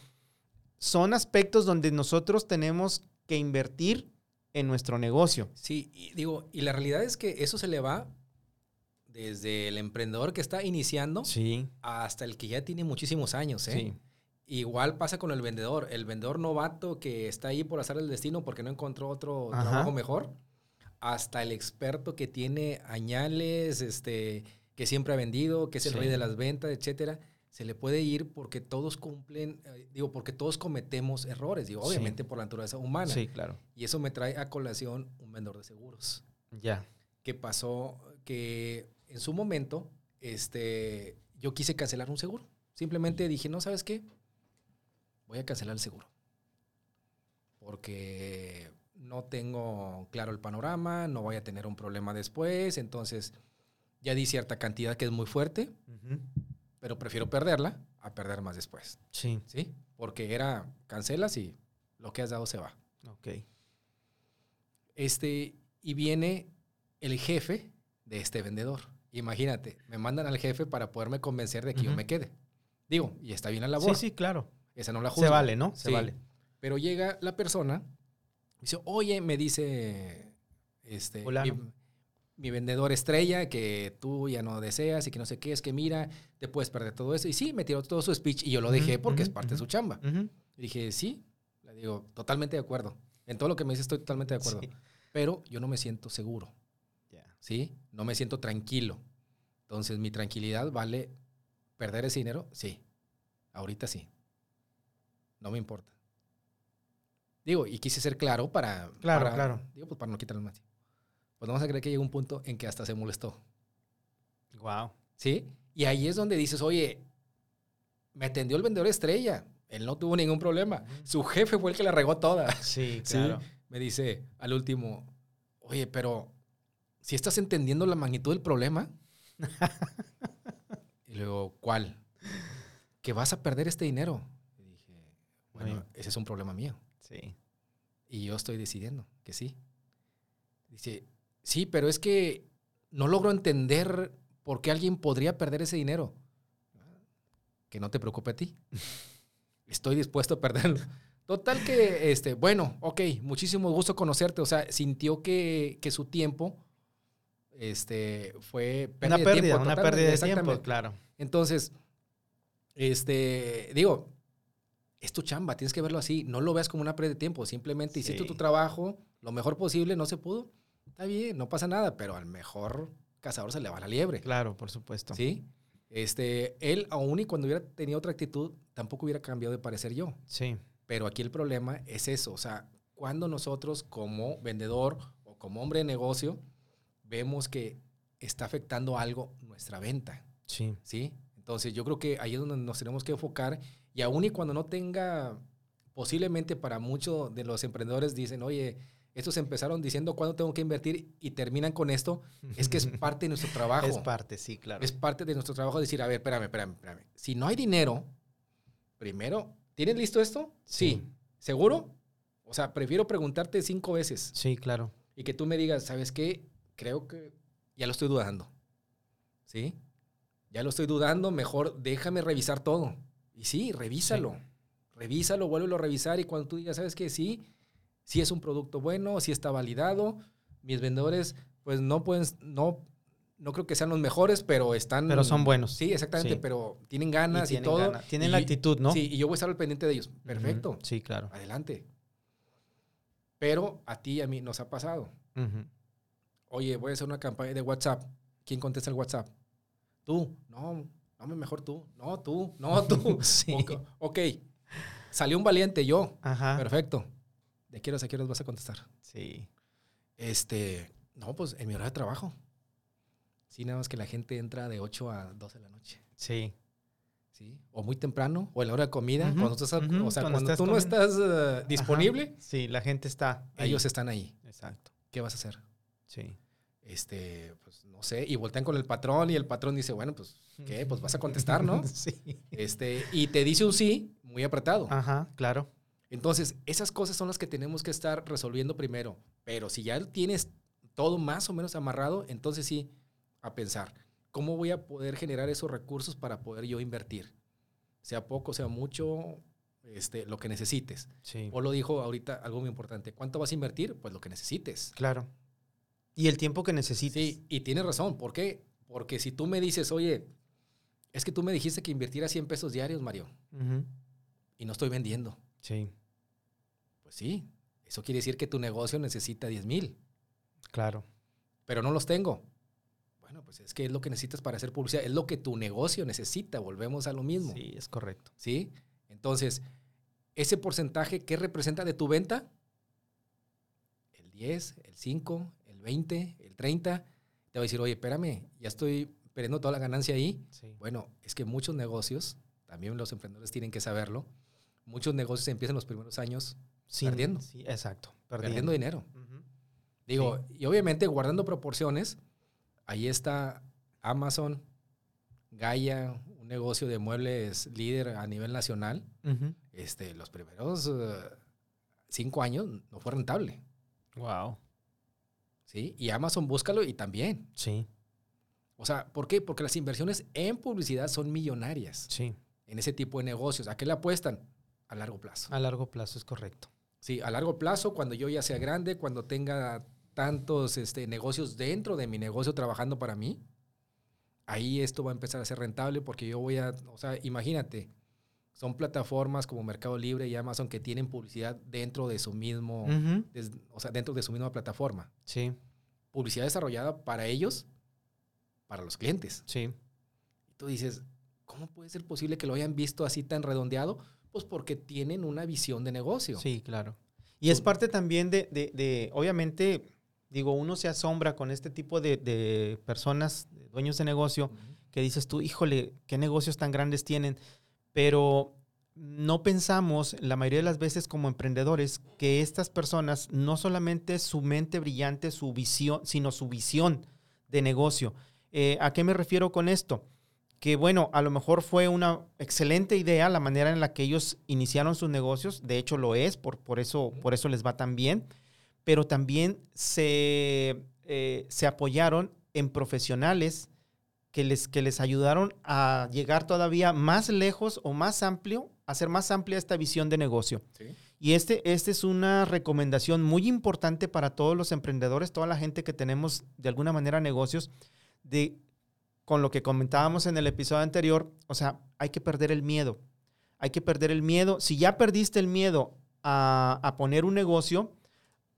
son aspectos donde nosotros tenemos que invertir en nuestro negocio. Sí, y digo, y la realidad es que eso se le va desde el emprendedor que está iniciando Sí, hasta el que ya tiene muchísimos años, ¿eh? sí. Igual pasa con el vendedor. El vendedor novato que está ahí por hacer el destino porque no encontró otro Ajá. trabajo mejor. Hasta el experto que tiene añales, este, que siempre ha vendido, que es el Sí. rey de las ventas, etcétera. Se le puede ir porque todos cumplen, eh, digo, porque todos cometemos errores, digo, Sí. obviamente por la naturaleza humana. Sí, claro. Y eso me trae a colación un vendedor de seguros Ya. que pasó que en su momento este, yo quise cancelar un seguro. Simplemente dije, no, ¿sabes qué? Voy a cancelar el seguro. Porque no tengo claro el panorama, no voy a tener un problema después. Entonces, ya di cierta cantidad que es muy fuerte, Ujú. Pero prefiero perderla a perder más después. Sí, ¿Sí? Porque era cancelas y lo que has dado se va. ok. Este, y viene el jefe de este vendedor. Imagínate, me mandan al jefe para poderme convencer de que yo me quede. Digo, y está bien la labor. Sí, sí, claro. Esa no la Se juzgo. vale, ¿no? Se Sí. vale. Pero llega la persona, dice, oye, me dice este, mi. Mi vendedor estrella que tú ya no deseas y que no sé qué, es que mira, te puedes perder todo eso. Y sí, me tiró todo su speech y yo lo dejé porque es parte de su chamba. Y dije, sí, le digo, totalmente de acuerdo. En todo lo que me dice estoy totalmente de acuerdo. Sí. Pero yo no me siento seguro. Ya. ¿sí? No me siento tranquilo. Entonces, mi tranquilidad vale perder ese dinero, sí. Ahorita sí. No me importa. Digo, y quise ser claro para... Claro, para- claro. Digo, pues para no quitarle más. Pues vamos a creer que llegó un punto en que hasta se molestó, Wow. ¿sí? Y ahí es donde dices, oye, me atendió el vendedor estrella. Él no tuvo ningún problema. Su jefe fue el que la regó toda. Sí, Sí. claro. Me dice al último, oye, pero si estás entendiendo la magnitud del problema. y luego, ¿cuál? Que vas a perder este dinero. Y dije, bueno, ese es un problema mío. Sí. Y yo estoy decidiendo que sí. Dice, sí, pero es que no logro entender por qué alguien podría perder ese dinero. Que no te preocupe a ti. Estoy dispuesto a perderlo. Total que, este, bueno, ok, muchísimo gusto conocerte. O sea, sintió que, que su tiempo este, fue Una de pérdida, tiempo, una pérdida de tiempo, claro. Entonces, este, digo, es tu chamba, tienes que verlo así. No lo veas como una pérdida de tiempo. Simplemente hiciste tu trabajo lo mejor posible, no se pudo. Está bien, no pasa nada, pero al mejor cazador se le va la liebre. Claro, por supuesto. ¿Sí? Este, él, aún y cuando hubiera tenido otra actitud, tampoco hubiera cambiado de parecer yo. Sí. Pero aquí el problema es eso. O sea, cuando nosotros como vendedor o como hombre de negocio vemos que está afectando algo nuestra venta. Sí. ¿sí? Entonces yo creo que ahí es donde nos tenemos que enfocar y aún y cuando no tenga, posiblemente para muchos de los emprendedores dicen, oye, estos empezaron diciendo cuándo tengo que invertir y terminan con esto, es que es parte de nuestro trabajo. Es parte, sí, claro. Es parte de nuestro trabajo decir, a ver, espérame, espérame, espérame. Si no hay dinero, primero, ¿tienes listo esto? Sí. ¿Seguro? O sea, prefiero preguntarte cinco veces Sí, claro. y que tú me digas, ¿sabes qué? Creo que ya lo estoy dudando. ¿Sí? Ya lo estoy dudando, mejor déjame revisar todo. Y sí, revísalo. Revísalo, vuélvelo a revisar y cuando tú digas, ¿sabes qué? Sí, sí es un producto bueno, sí está validado. Mis vendedores, pues no pueden, no, no creo que sean los mejores, pero están... Pero son buenos. Sí, exactamente, Sí. pero tienen ganas y, tienen todo. ganas. Tienen Y- la actitud, ¿no? Sí, y yo voy a estar al pendiente de ellos. Perfecto. Sí, claro. Adelante. Pero a ti y a mí nos ha pasado. Oye, voy a hacer una campaña de WhatsApp. ¿Quién contesta el WhatsApp? Tú. No, no, mejor tú. No, tú. No, tú. Sí. Ok, ok. Salió un valiente yo. Ajá. Perfecto. ¿De qué horas a qué horas vas a contestar? Sí. Este, no, pues en mi hora de trabajo. Sí, nada más que la gente entra de 8 a 12 de la noche. Sí. ¿Sí? O muy temprano, o en la hora de comida. Cuando, estás, o sea, cuando tú no estás eh, disponible, Ajá. Sí, la gente está. ahí. ellos están ahí. Exacto. ¿Qué vas a hacer? Sí. Este, pues no sé, y voltean con el patrón y el patrón dice, bueno, pues, ¿qué? Pues vas a contestar, ¿no? sí. Este, y te dice un sí muy apretado. Ajá, claro. Entonces, esas cosas son las que tenemos que estar resolviendo primero. Pero si ya tienes todo más o menos amarrado, entonces sí, a pensar, ¿cómo voy a poder generar esos recursos para poder yo invertir? Sea poco, sea mucho, este, lo que necesites. Sí. O lo dijo ahorita algo muy importante, ¿cuánto vas a invertir? Pues lo que necesites. Claro. Y el tiempo que necesites. Sí, y tienes razón. ¿Por qué? Porque si tú me dices, oye, es que tú me dijiste que invirtiera 100 pesos diarios, Mario, y no estoy vendiendo. Sí, Pues sí, eso quiere decir que tu negocio necesita 10 mil. claro. pero no los tengo. Bueno, pues es que es lo que necesitas para hacer publicidad, es lo que tu negocio necesita, volvemos a lo mismo. Sí, es correcto. ¿Sí? Entonces, ese porcentaje, ¿qué representa de tu venta? El 10, el 5, el 20, el 30. Te va a decir, oye, espérame, ya estoy perdiendo toda la ganancia ahí. Sí. Bueno, es que muchos negocios, también los emprendedores tienen que saberlo, muchos negocios empiezan los primeros años Sin- perdiendo. Sí, exacto. perdiendo, Perdiendo. dinero. Digo, y obviamente guardando proporciones, ahí está Amazon, Gaia, un negocio de muebles líder a nivel nacional. Este, los primeros eh, cinco años no fue rentable. Wow. ¿sí? Y Amazon búscalo y también. Sí, O sea, ¿por qué? Porque las inversiones en publicidad son millonarias sí. en ese tipo de negocios. ¿A qué le apuestan? A largo plazo. A largo plazo es correcto. Sí, a largo plazo, cuando yo ya sea grande, cuando tenga tantos este, negocios dentro de mi negocio trabajando para mí, ahí esto va a empezar a ser rentable porque yo voy a, o sea, imagínate, son plataformas como Mercado Libre y Amazon que tienen publicidad dentro de su mismo, des- o sea, dentro de su misma plataforma. Sí, Publicidad desarrollada para ellos, para los clientes. sí. Y tú dices, ¿cómo puede ser posible que lo hayan visto así tan redondeado? Pues porque tienen una visión de negocio. Sí, claro. Y es parte también de, de- de- obviamente, digo, uno se asombra con este tipo de, de personas, dueños de negocio, que dices tú, híjole, qué negocios tan grandes tienen, pero no pensamos la mayoría de las veces como emprendedores que estas personas no solamente su mente brillante, su visión, sino su visión de negocio. Eh, ¿A qué me refiero con esto? Que bueno, a lo mejor fue una excelente idea la manera en la que ellos iniciaron sus negocios, de hecho lo es, por, por, eso, por eso les va tan bien, pero también se, eh, se apoyaron en profesionales que les, que les ayudaron a llegar todavía más lejos o más amplio, a hacer más amplia esta visión de negocio. Sí. Y este, este es una recomendación muy importante para todos los emprendedores, toda la gente que tenemos de alguna manera negocios, de con lo que comentábamos en el episodio anterior, o sea, hay que perder el miedo. Hay que perder el miedo. Si ya perdiste el miedo a, a poner un negocio,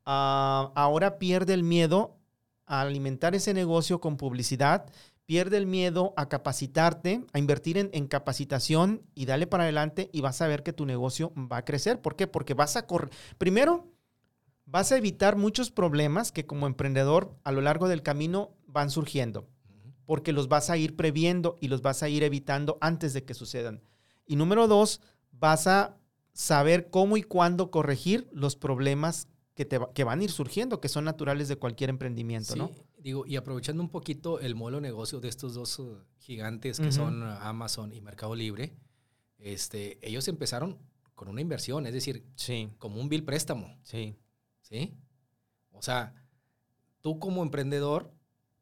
ah, ahora pierde el miedo a alimentar ese negocio con publicidad, pierde el miedo a capacitarte, a invertir en, en capacitación y dale para adelante y vas a ver que tu negocio va a crecer. ¿Por qué? Porque vas a correr. Primero, vas a evitar muchos problemas que como emprendedor a lo largo del camino van surgiendo. Porque los vas a ir previendo y los vas a ir evitando antes de que sucedan. Y número dos, vas a saber cómo y cuándo corregir los problemas que, te, que van a ir surgiendo, que son naturales de cualquier emprendimiento, Sí, ¿no? digo, y aprovechando un poquito el modelo de negocio de estos dos uh, gigantes que son Amazon y Mercado Libre, este, ellos empezaron con una inversión, es decir, Sí, como un bill préstamo, sí, ¿sí? O sea, tú como emprendedor,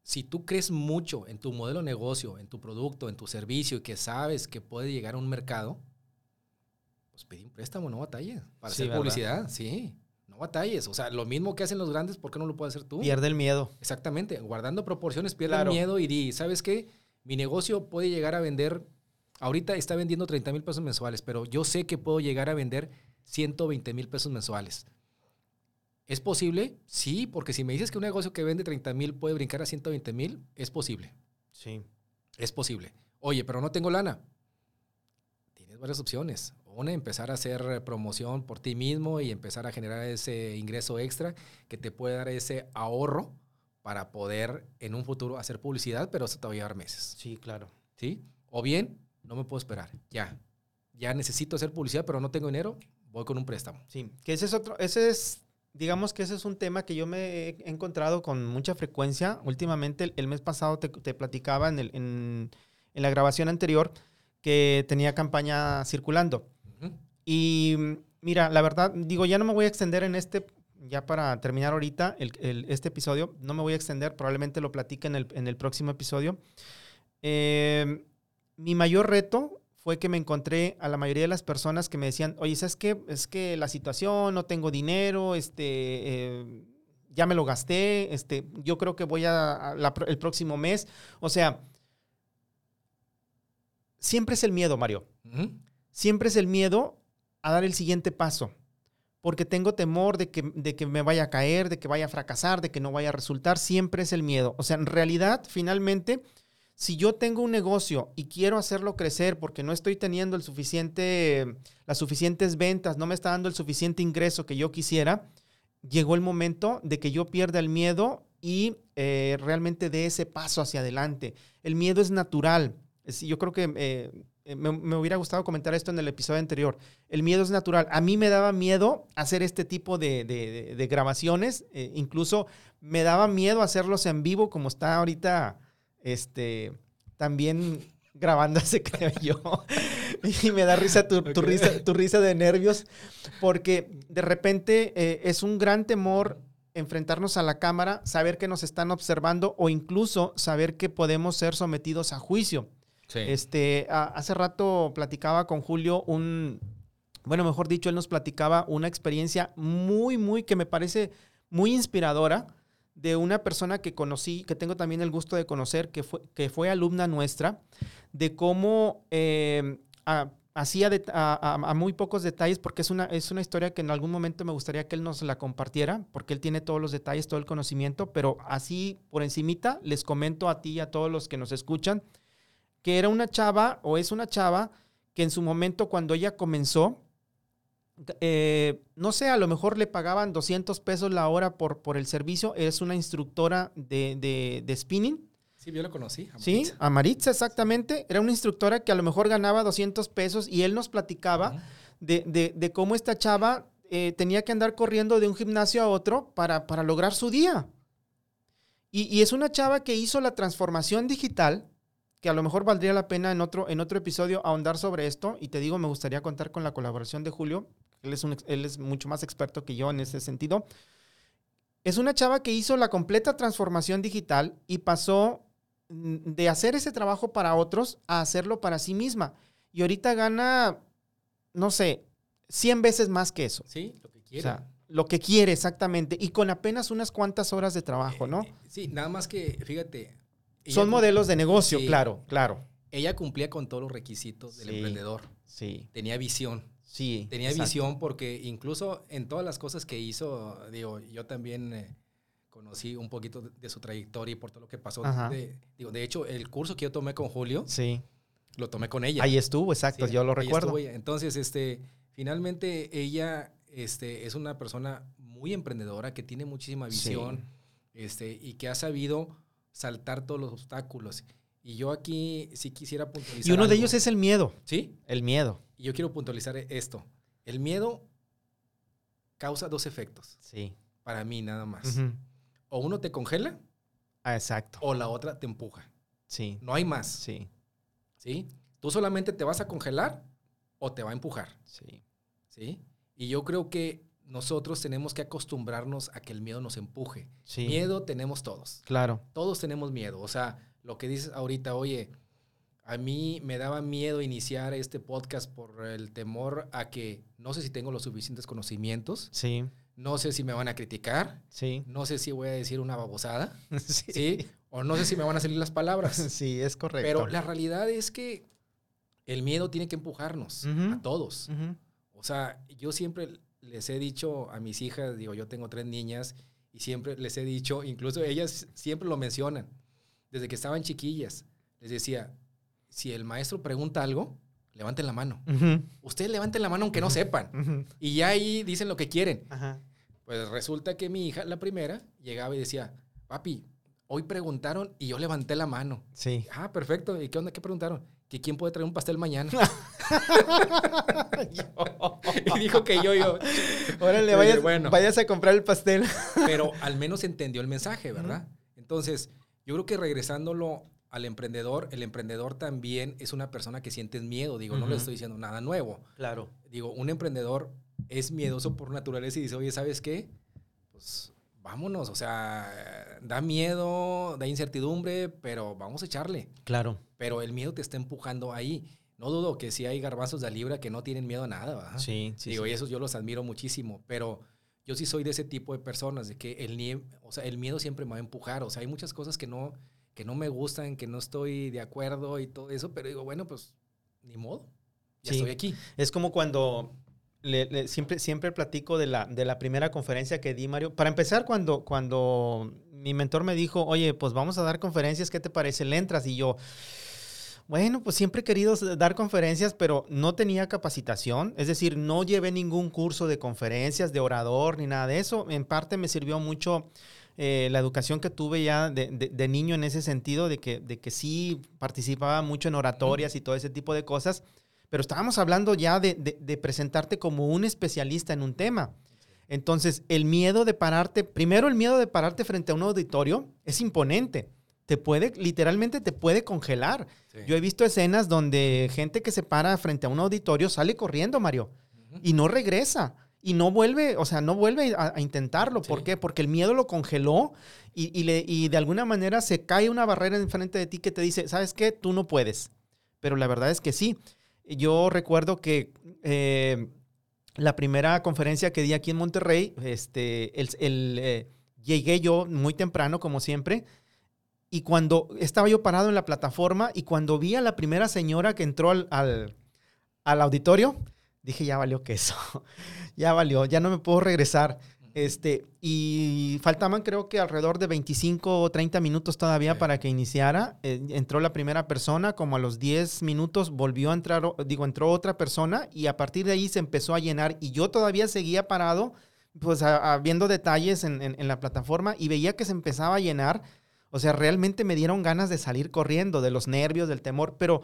si tú crees mucho en tu modelo de negocio, en tu producto, en tu servicio y que sabes que puede llegar a un mercado, pues pedí un préstamo, no batalles, para Sí, hacer ¿verdad? publicidad, sí. No no batalles. O sea, lo mismo que hacen los grandes, ¿por qué no lo puedes hacer tú? Pierde el miedo. Exactamente, guardando proporciones, pierde Claro. el miedo y di, ¿sabes qué? Mi negocio puede llegar a vender, ahorita está vendiendo 30 mil pesos mensuales, pero yo sé que puedo llegar a vender 120 mil pesos mensuales. ¿Es posible? Sí, porque si me dices que un negocio que vende 30 mil puede brincar a 120 mil, es posible. Sí. Es posible. Oye, pero no tengo lana. Tienes varias opciones. Una, empezar a hacer promoción por ti mismo y empezar a generar ese ingreso extra que te puede dar ese ahorro para poder en un futuro hacer publicidad, pero eso te va a llevar meses. Sí, claro. ¿Sí? O bien, no me puedo esperar. Ya. Ya necesito hacer publicidad, pero no tengo dinero. Voy con un préstamo. Sí, que ese es otro, ese es, digamos que ese es un tema que yo me he encontrado con mucha frecuencia. Últimamente, el, el mes pasado te, te platicaba en, el- en- en la grabación anterior que tenía campaña circulando. Ujú. Y mm, mira, la verdad, digo, ya no me voy a extender en este, ya para terminar ahorita el- este episodio, no me voy a extender, probablemente lo platique en el, en próximo episodio. Eh, mi mayor reto fue que me encontré a la mayoría de las personas que me decían, oye, ¿sabes qué? Es que la situación, no tengo dinero, este, eh, ya me lo gasté, este, yo creo que voy a, a la pro- el próximo mes. O sea, siempre es el miedo, Mario siempre es el miedo a dar el siguiente paso, porque tengo temor de que, de que me vaya a caer, de que vaya a fracasar, de que no vaya a resultar, siempre es el miedo. O sea, en realidad, finalmente, si yo tengo un negocio y quiero hacerlo crecer porque no estoy teniendo el suficiente, las suficientes ventas, no me está dando el suficiente ingreso que yo quisiera, llegó el momento de que yo pierda el miedo y eh, realmente dé ese paso hacia adelante. El miedo es natural. Yo creo que eh, eh, me, hubiera gustado comentar esto en el episodio anterior. El miedo es natural. A mí me daba miedo hacer este tipo de, de- grabaciones. incluso me daba miedo hacerlos en vivo, como está ahorita este, también grabándose, creo yo. y me da risa tu, risa tu risa de nervios, porque de repente eh, es un gran temor enfrentarnos a la cámara, saber que nos están observando o incluso saber que podemos ser sometidos a juicio. Este, a- hace rato platicaba con Julio un, bueno, mejor dicho, él nos platicaba una experiencia muy, muy, que me parece muy inspiradora de una persona que conocí, que tengo también el gusto de conocer, que fue, que fue alumna nuestra, de cómo eh, hacía a muy pocos detalles, porque es una, es una historia que en algún momento me gustaría que él nos la compartiera, porque él tiene todos los detalles, todo el conocimiento, pero así por encimita les comento a ti y a todos los que nos escuchan, que era una chava o es una chava que en su momento cuando ella comenzó, eh, no sé, a lo mejor le pagaban 200 pesos la hora por, por el servicio, es una instructora de, de, de spinning, Sí, yo lo conocí. a ¿sí? A Maritza, exactamente, era una instructora que a lo mejor ganaba 200 pesos y él nos platicaba de- de cómo esta chava eh, tenía que andar corriendo de un gimnasio a otro para, para lograr su día. Y, y es una chava que hizo la transformación digital, que a lo mejor valdría la pena en otro, en otro episodio ahondar sobre esto. Y te digo, me gustaría contar con la colaboración de Julio. Él es, un él es mucho más experto que yo en ese sentido. Es una chava que hizo la completa transformación digital y pasó mm, de hacer ese trabajo para otros a hacerlo para sí misma. Y ahorita gana, no sé, 100 veces más que eso. Sí, lo que O quiera. sea, lo que quiere exactamente. Y con apenas unas cuantas horas de trabajo, ¿no? Eh, eh, sí, nada más que, fíjate. Son modelos de negocio, Sí. claro, claro. Ella cumplía con todos los requisitos del Sí. emprendedor. Sí, Tenía visión. Sí. Tenía exacto. visión porque incluso en todas las cosas que hizo, digo, yo también eh, conocí un poquito de, de su trayectoria y por todo lo que pasó. De, digo, de hecho, el curso que yo tomé con Julio, Sí. lo tomé con ella. Ahí estuvo, exacto, Sí, yo lo recuerdo. estuvo ella. Entonces, este, finalmente ella este, es una persona muy emprendedora que tiene muchísima Sí. visión este, y que ha sabido saltar todos los obstáculos. Y yo aquí sí quisiera puntualizar. Y uno de ellos es el miedo, Sí, el miedo. Y yo quiero puntualizar esto. El miedo causa dos efectos, Sí. para mí nada más. O uno te congela Ah, exacto. o la otra te empuja. Sí, No hay más. sí, ¿sí? Tú solamente te vas a congelar o te va a empujar. sí. ¿sí? Y yo creo que nosotros tenemos que acostumbrarnos a que el miedo nos empuje. Sí. Miedo tenemos todos. Claro. Todos tenemos miedo. O sea, lo que dices ahorita, oye, a mí me daba miedo iniciar este podcast por el temor a que no sé si tengo los suficientes conocimientos, Sí. no sé si me van a criticar, Sí. no sé si voy a decir una babosada, Sí. ¿sí? O no sé si me van a salir las palabras. Sí, es correcto. Pero la realidad es que el miedo tiene que empujarnos a todos. O sea, yo siempre les he dicho a mis hijas, digo, yo tengo tres niñas y siempre les he dicho, incluso ellas siempre lo mencionan, desde que estaban chiquillas, les decía, si el maestro pregunta algo, levanten la mano. Ujú. Ustedes levanten la mano aunque no sepan. Ujú. Y ya ahí dicen lo que quieren. Ajá. Pues resulta que mi hija, la primera, llegaba y decía, papi, hoy preguntaron y yo levanté la mano. Sí. Ah, perfecto. ¿Y qué onda? ¿Qué preguntaron? Que quién puede traer un pastel mañana. y dijo que yo, yo. Órale, vayas, bueno. vayas a comprar el pastel. Pero al menos entendió el mensaje, ¿verdad? Entonces, yo creo que regresándolo al emprendedor, el emprendedor también es una persona que siente miedo. Digo, no le estoy diciendo nada nuevo. Claro. Digo, un emprendedor es miedoso por naturaleza y dice, oye, ¿sabes qué? Pues vámonos, o sea, da miedo, da incertidumbre, pero vamos a echarle. Claro. Pero el miedo te está empujando ahí. No dudo que si hay garbanzos de libra que no tienen miedo a nada, ¿verdad? Sí, sí. Digo, sí. y esos yo los admiro muchísimo, pero yo sí soy de ese tipo de personas, de que el, o sea, el miedo siempre me va a empujar. O sea, hay muchas cosas que no, que no me gustan, que no estoy de acuerdo y todo eso, pero digo, bueno, pues ni modo. Ya Sí. estoy aquí. Es como cuando le- le- siempre, siempre platico de la, de la primera conferencia que di, Mario. Para empezar, cuando, cuando mi mentor me dijo, oye, pues vamos a dar conferencias, ¿qué te parece? ¿Le entras? Y yo, bueno, pues siempre he querido dar conferencias, pero no tenía capacitación. Es decir, no llevé ningún curso de conferencias, de orador, ni nada de eso. En parte me sirvió mucho eh, la educación que tuve ya de, de- de niño en ese sentido, de que, de que sí participaba mucho en oratorias y todo ese tipo de cosas. Pero estábamos hablando ya de, de- presentarte como un especialista en un tema. Entonces, el miedo de pararte, primero el miedo de pararte frente a un auditorio es imponente. Te puede, literalmente te puede congelar. Sí. Yo he visto escenas donde gente que se para frente a un auditorio sale corriendo, Mario, y no regresa. Y no vuelve, o sea, no vuelve a, a intentarlo. ¿Por Sí. qué? Porque el miedo lo congeló y, y le- y de alguna manera se cae una barrera enfrente de ti que te dice, ¿sabes qué? Tú no puedes. Pero la verdad es que sí. Yo recuerdo que eh, la primera conferencia que di aquí en Monterrey, este, el, el, eh, llegué yo muy temprano, como siempre, y cuando estaba yo parado en la plataforma y cuando vi a la primera señora que entró al, al, al auditorio, dije, ya valió queso, ya valió, ya no me puedo regresar. Este, y faltaban creo que alrededor de 25 o 30 minutos todavía Sí. para que iniciara. Eh, entró la primera persona, como a los 10 minutos volvió a entrar, digo, entró otra persona y a partir de ahí se empezó a llenar y yo todavía seguía parado, pues a- a- viendo detalles en, en- en la plataforma y veía que se empezaba a llenar. O sea, realmente me dieron ganas de salir corriendo, de los nervios, del temor, pero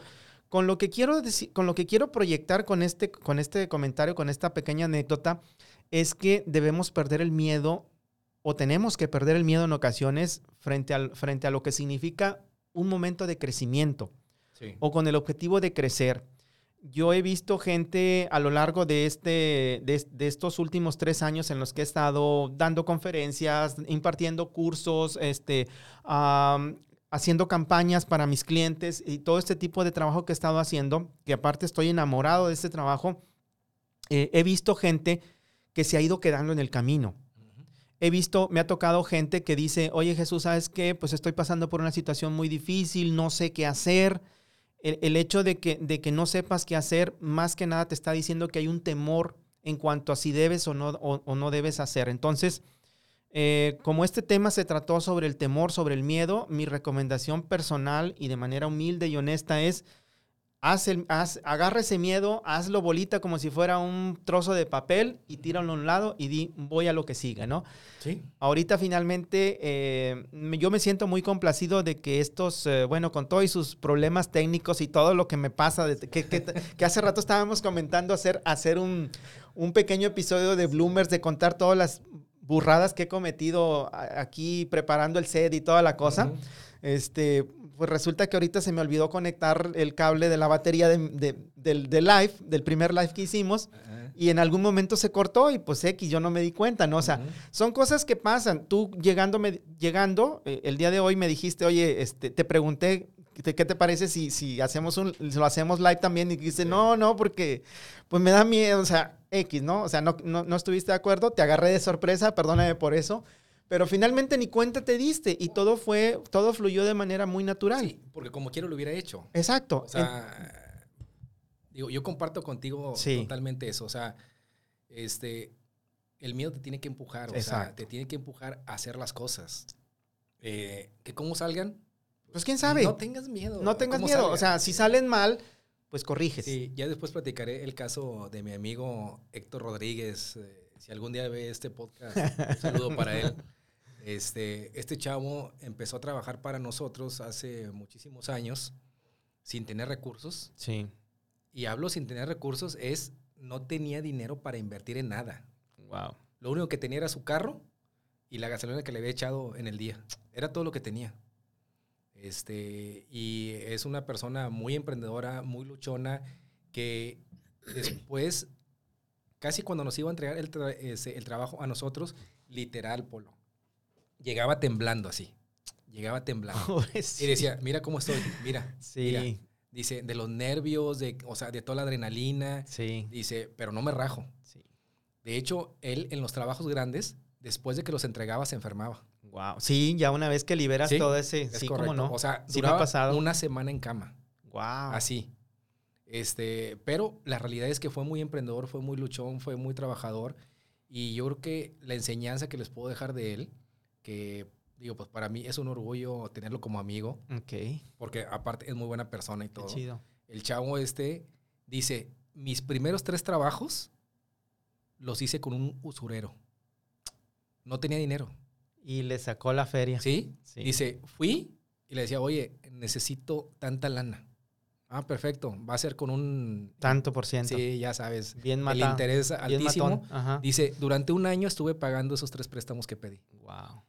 con lo que quiero decir, con lo que quiero proyectar con este, con este comentario, con esta pequeña anécdota, es que debemos perder el miedo o tenemos que perder el miedo en ocasiones frente, al, frente a lo que significa un momento de crecimiento Sí. o con el objetivo de crecer. Yo he visto gente a lo largo de, este, de, de estos últimos tres años en los que he estado dando conferencias, impartiendo cursos, este, am, haciendo campañas para mis clientes y todo este tipo de trabajo que he estado haciendo, que aparte estoy enamorado de este trabajo, eh, he visto gente que se ha ido quedando en el camino he visto, me ha tocado gente que dice, oye Jesús, ¿sabes qué? Pues estoy pasando por una situación muy difícil, no sé qué hacer. El, el hecho de que, de que no sepas qué hacer, más que nada te está diciendo que hay un temor en cuanto a si debes o no, o, o no debes hacer. Entonces, eh, como este tema se trató sobre el temor, sobre el miedo, mi recomendación personal y de manera humilde y honesta es, haz el, haz, agarra ese miedo, hazlo bolita como si fuera un trozo de papel y tíralo a un lado y di, voy a lo que siga, ¿no? Sí. Ahorita finalmente eh, yo me siento muy complacido de que estos, eh, bueno, con todos sus problemas técnicos y todo lo que me pasa, de- que, que- que hace rato estábamos comentando hacer, hacer un, un pequeño episodio de Bloomers, de contar todas las burradas que he cometido aquí preparando el set y toda la cosa. Ujú. Este, pues resulta que ahorita se me olvidó conectar el cable de la batería de- de- del, del live, del primer live que hicimos, Ajá. y en algún momento se cortó y pues X, yo no me di cuenta, ¿no? O sea, Ujú. son cosas que pasan. Tú llegando, llegando eh, el día de hoy me dijiste, oye, este, te pregunté ¿qué te parece si, si hacemos un, lo hacemos live también? Y dice, no, no, porque pues me da miedo, o sea, X, ¿no? O sea, no, no, no estuviste de acuerdo, te agarré de sorpresa, perdóname por eso. Pero finalmente ni cuenta te diste y todo fue, todo fluyó de manera muy natural. Sí, porque como quiero lo hubiera hecho. Exacto. O sea, digo, yo comparto contigo totalmente eso. O sea, este, el miedo te tiene que empujar, o sea, te tiene que empujar a hacer las cosas. Eh, que cómo salgan. Pues quién sabe. No tengas miedo. No tengas miedo. O sea, si salen mal, pues corriges. Sí, ya después platicaré el caso de mi amigo Héctor Rodríguez. Eh, si algún día ve este podcast, un saludo para él. Este, este chavo empezó a trabajar para nosotros hace muchísimos años sin tener recursos. Sí. Y hablo sin tener recursos es no tenía dinero para invertir en nada. Wow. Lo único que tenía era su carro y la gasolina que le había echado en el día. Era todo lo que tenía. Este, y es una persona muy emprendedora, muy luchona, que después, casi cuando nos iba a entregar el, el trabajo a nosotros, literal, Polo, llegaba temblando así. Llegaba temblando. y decía, mira cómo estoy, mira. Sí. Dice, de los nervios, de, o sea, de toda la adrenalina. Sí. Dice, pero no me rajo. Sí. De hecho, él en los trabajos grandes, después de que los entregaba, se enfermaba. Wow. Sí, ya una vez que liberas todo ese. sí, correcto. no. O sea, sí duraba pasado. una semana en cama. Wow. Así. Este, pero la realidad es que fue muy emprendedor, fue muy luchón, fue muy trabajador. Y yo creo que la enseñanza que les puedo dejar de él que digo, pues para mí es un orgullo tenerlo como amigo. Ok. Porque aparte es muy buena persona y todo. Qué chido. El chavo este dice, mis primeros tres trabajos los hice con un usurero. No tenía dinero. Y le sacó la feria. ¿Sí? sí. Dice, fui y le decía, oye, necesito tanta lana. Ah, perfecto. Va a ser con un... Tanto por ciento. Sí, ya sabes. Bien matado. El interés altísimo. Dice, durante un año estuve pagando esos tres préstamos que pedí. Wow.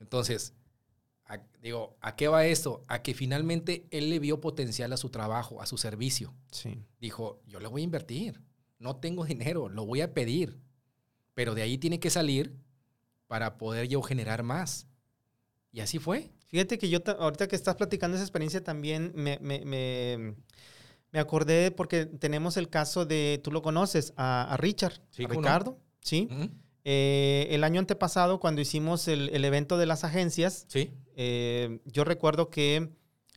Entonces, digo, ¿a qué va esto? A que finalmente él le vio potencial a su trabajo, a su servicio. Sí. Dijo, yo le voy a invertir. No tengo dinero, lo voy a pedir. Pero de ahí tiene que salir para poder yo generar más. Y así fue. Fíjate que yo, ahorita que estás platicando esa experiencia, también me, me, me, acordé porque tenemos el caso de, tú lo conoces, a, Richard, a Ricardo, ¿sí? Eh, el año antepasado, cuando hicimos el, el evento de las agencias, ¿Sí? Eh, yo recuerdo que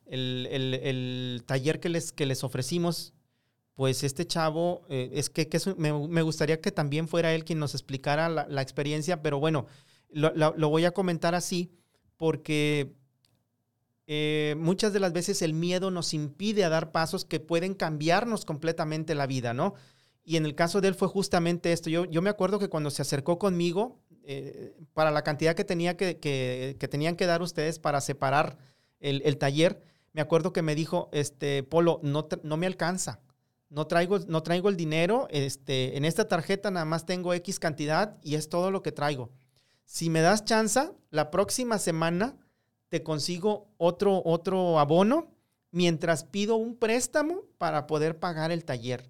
el, el, el, taller que les, que les ofrecimos, pues este chavo, eh, es que, me, gustaría que también fuera él quien nos explicara la, experiencia, pero bueno, lo, voy a comentar así, porque eh, muchas de las veces el miedo nos impide a dar pasos que pueden cambiarnos completamente la vida, ¿no? Y en el caso de él fue justamente esto. Yo, me acuerdo que cuando se acercó conmigo, eh, para la cantidad que, tenía que, tenían que dar ustedes para separar el, taller, me acuerdo que me dijo, este, Polo, no me alcanza. No traigo, no traigo el dinero, este, en esta tarjeta nada más tengo X cantidad y es todo lo que traigo. Si me das chance, la próxima semana te consigo otro, otro abono mientras pido un préstamo para poder pagar el taller.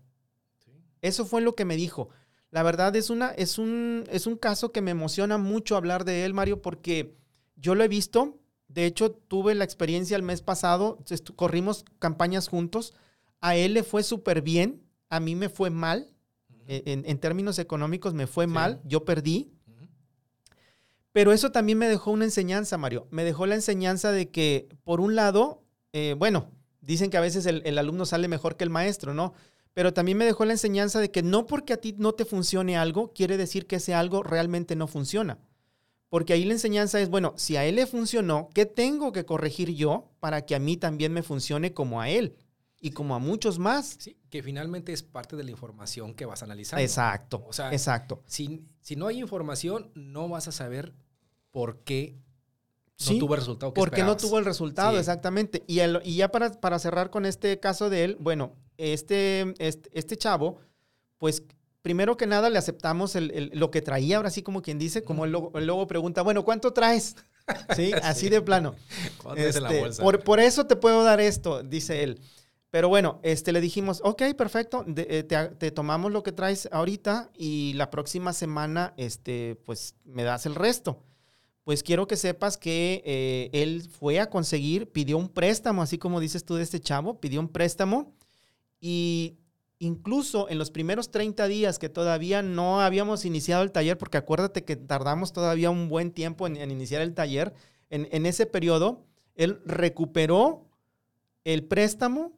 Eso fue lo que me dijo. La verdad es, una, es, un, es un caso que me emociona mucho hablar de él, Mario, porque yo lo he visto. De hecho, tuve la experiencia el mes pasado, corrimos campañas juntos. A él le fue súper bien, a mí me fue mal. E, en, términos económicos me fue mal, yo perdí. Pero eso también me dejó una enseñanza, Mario. Me dejó la enseñanza de que, por un lado, eh, bueno, dicen que a veces el, alumno sale mejor que el maestro, ¿no? Pero también me dejó la enseñanza de que no porque a ti no te funcione algo, quiere decir que ese algo realmente no funciona. Porque ahí la enseñanza es, bueno, si a él le funcionó, ¿qué tengo que corregir yo para que a mí también me funcione como a él? Y como a muchos más. Sí, que finalmente es parte de la información que vas a analizar. Exacto. O sea, exacto. Si, si no hay información, no vas a saber por qué no tuvo el resultado que Porque no tuvo el resultado, exactamente. Y, el, y ya para, para, cerrar con este caso de él, bueno, este, este, este chavo, pues primero que nada le aceptamos el, lo que traía, ahora sí como quien dice, como él luego, pregunta, bueno, ¿cuánto traes? sí, así de plano. Este, por, por, eso te puedo dar esto, dice él. Pero bueno, este, le dijimos, ok, perfecto, eh, te, tomamos lo que traes ahorita y la próxima semana, este, pues me das el resto. pues quiero que sepas que eh, él fue a conseguir, pidió un préstamo, así como dices tú de este chavo, pidió un préstamo y incluso en los primeros 30 días que todavía no habíamos iniciado el taller, porque acuérdate que tardamos todavía un buen tiempo en, iniciar el taller, en, en, ese periodo, él recuperó el préstamo,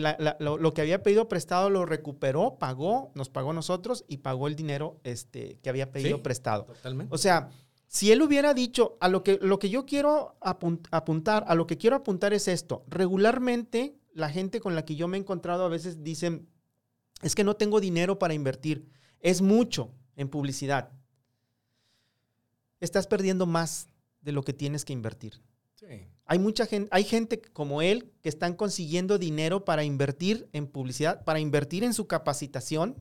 lo, que había pedido prestado lo recuperó, pagó, nos pagó nosotros y pagó el dinero este, que había pedido prestado. Totalmente. O sea, si él hubiera dicho, a lo que, lo que yo quiero apuntar, a lo que quiero apuntar es esto, regularmente la gente con la que yo me he encontrado a veces dicen, es que no tengo dinero para invertir, es mucho en publicidad. Estás perdiendo más de lo que tienes que invertir. Hay mucha gente, hay gente como él que están consiguiendo dinero para invertir en publicidad, para invertir en su capacitación,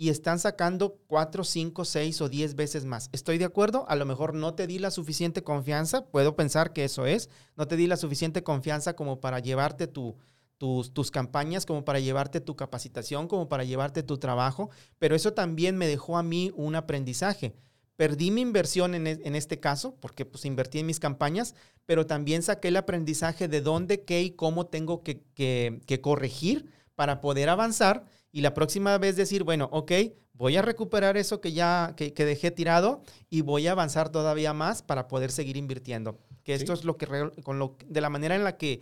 y están sacando 4, 5, 6 o 10 veces más. ¿Estoy de acuerdo? A lo mejor no te di la suficiente confianza, puedo pensar que eso es, no te di la suficiente confianza como para llevarte tu, tus, tus, campañas, como para llevarte tu capacitación, como para llevarte tu trabajo, pero eso también me dejó a mí un aprendizaje. Perdí mi inversión en, e, en este caso, porque pues invertí en mis campañas, pero también saqué el aprendizaje de dónde, qué y cómo tengo que, que, que corregir para poder avanzar y la próxima vez decir, bueno, ok, voy a recuperar eso que ya que, dejé tirado y voy a avanzar todavía más para poder seguir invirtiendo. Que esto es lo que con lo de la manera en la que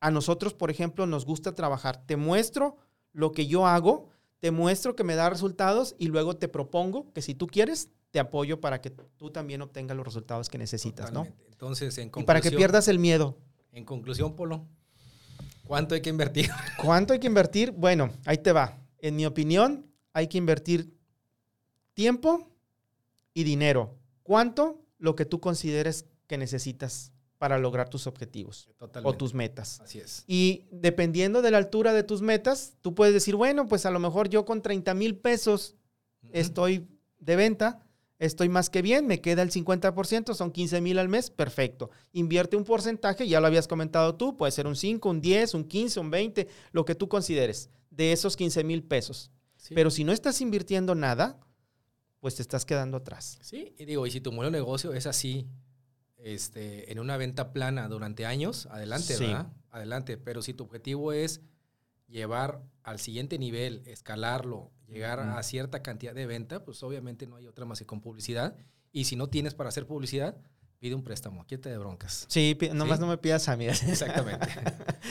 a nosotros, por ejemplo, nos gusta trabajar. Te muestro lo que yo hago, te muestro que me da resultados y luego te propongo que si tú quieres, te apoyo para que tú también obtengas los resultados que necesitas, ¿no? Entonces, en conclusión, y para que pierdas el miedo. En conclusión, Polo, ¿Cuánto hay que invertir? ¿Cuánto hay que invertir? Bueno, ahí te va. En mi opinión, hay que invertir tiempo y dinero. ¿Cuánto? Lo que tú consideres que necesitas para lograr tus objetivos o tus metas. Así es. Y dependiendo de la altura de tus metas, tú puedes decir, bueno, pues a lo mejor yo con 30 mil pesos estoy de venta, estoy más que bien, me queda el 50%, son 15 mil al mes, perfecto. Invierte un porcentaje, ya lo habías comentado tú, puede ser un 5, un 10, un 15, un 20, lo que tú consideres, de esos 15 mil pesos. Pero si no estás invirtiendo nada, pues te estás quedando atrás. Sí, y digo, y si tu modelo de negocio es así, este, en una venta plana durante años, adelante, ¿verdad? Adelante, pero si tu objetivo es llevar al siguiente nivel, escalarlo, llegar a cierta cantidad de venta, pues obviamente no hay otra más que con publicidad. Y si no tienes para hacer publicidad, pide un préstamo, quítate de broncas. Sí, nomás no me pidas a mí. Exactamente.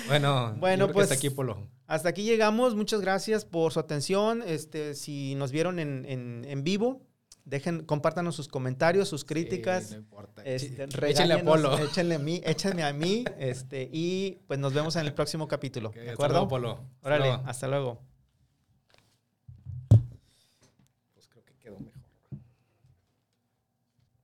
bueno, bueno pues hasta aquí, Polo. Hasta aquí llegamos. Muchas gracias por su atención. Este, si nos vieron en, en, en vivo, Dejen, compártanos sus comentarios, sus críticas. no importa. Este, échenle a Polo. Échenle a mí, échenme a mí. Este, y pues nos vemos en el próximo capítulo. ¿De acuerdo? Polo. Órale, hasta luego.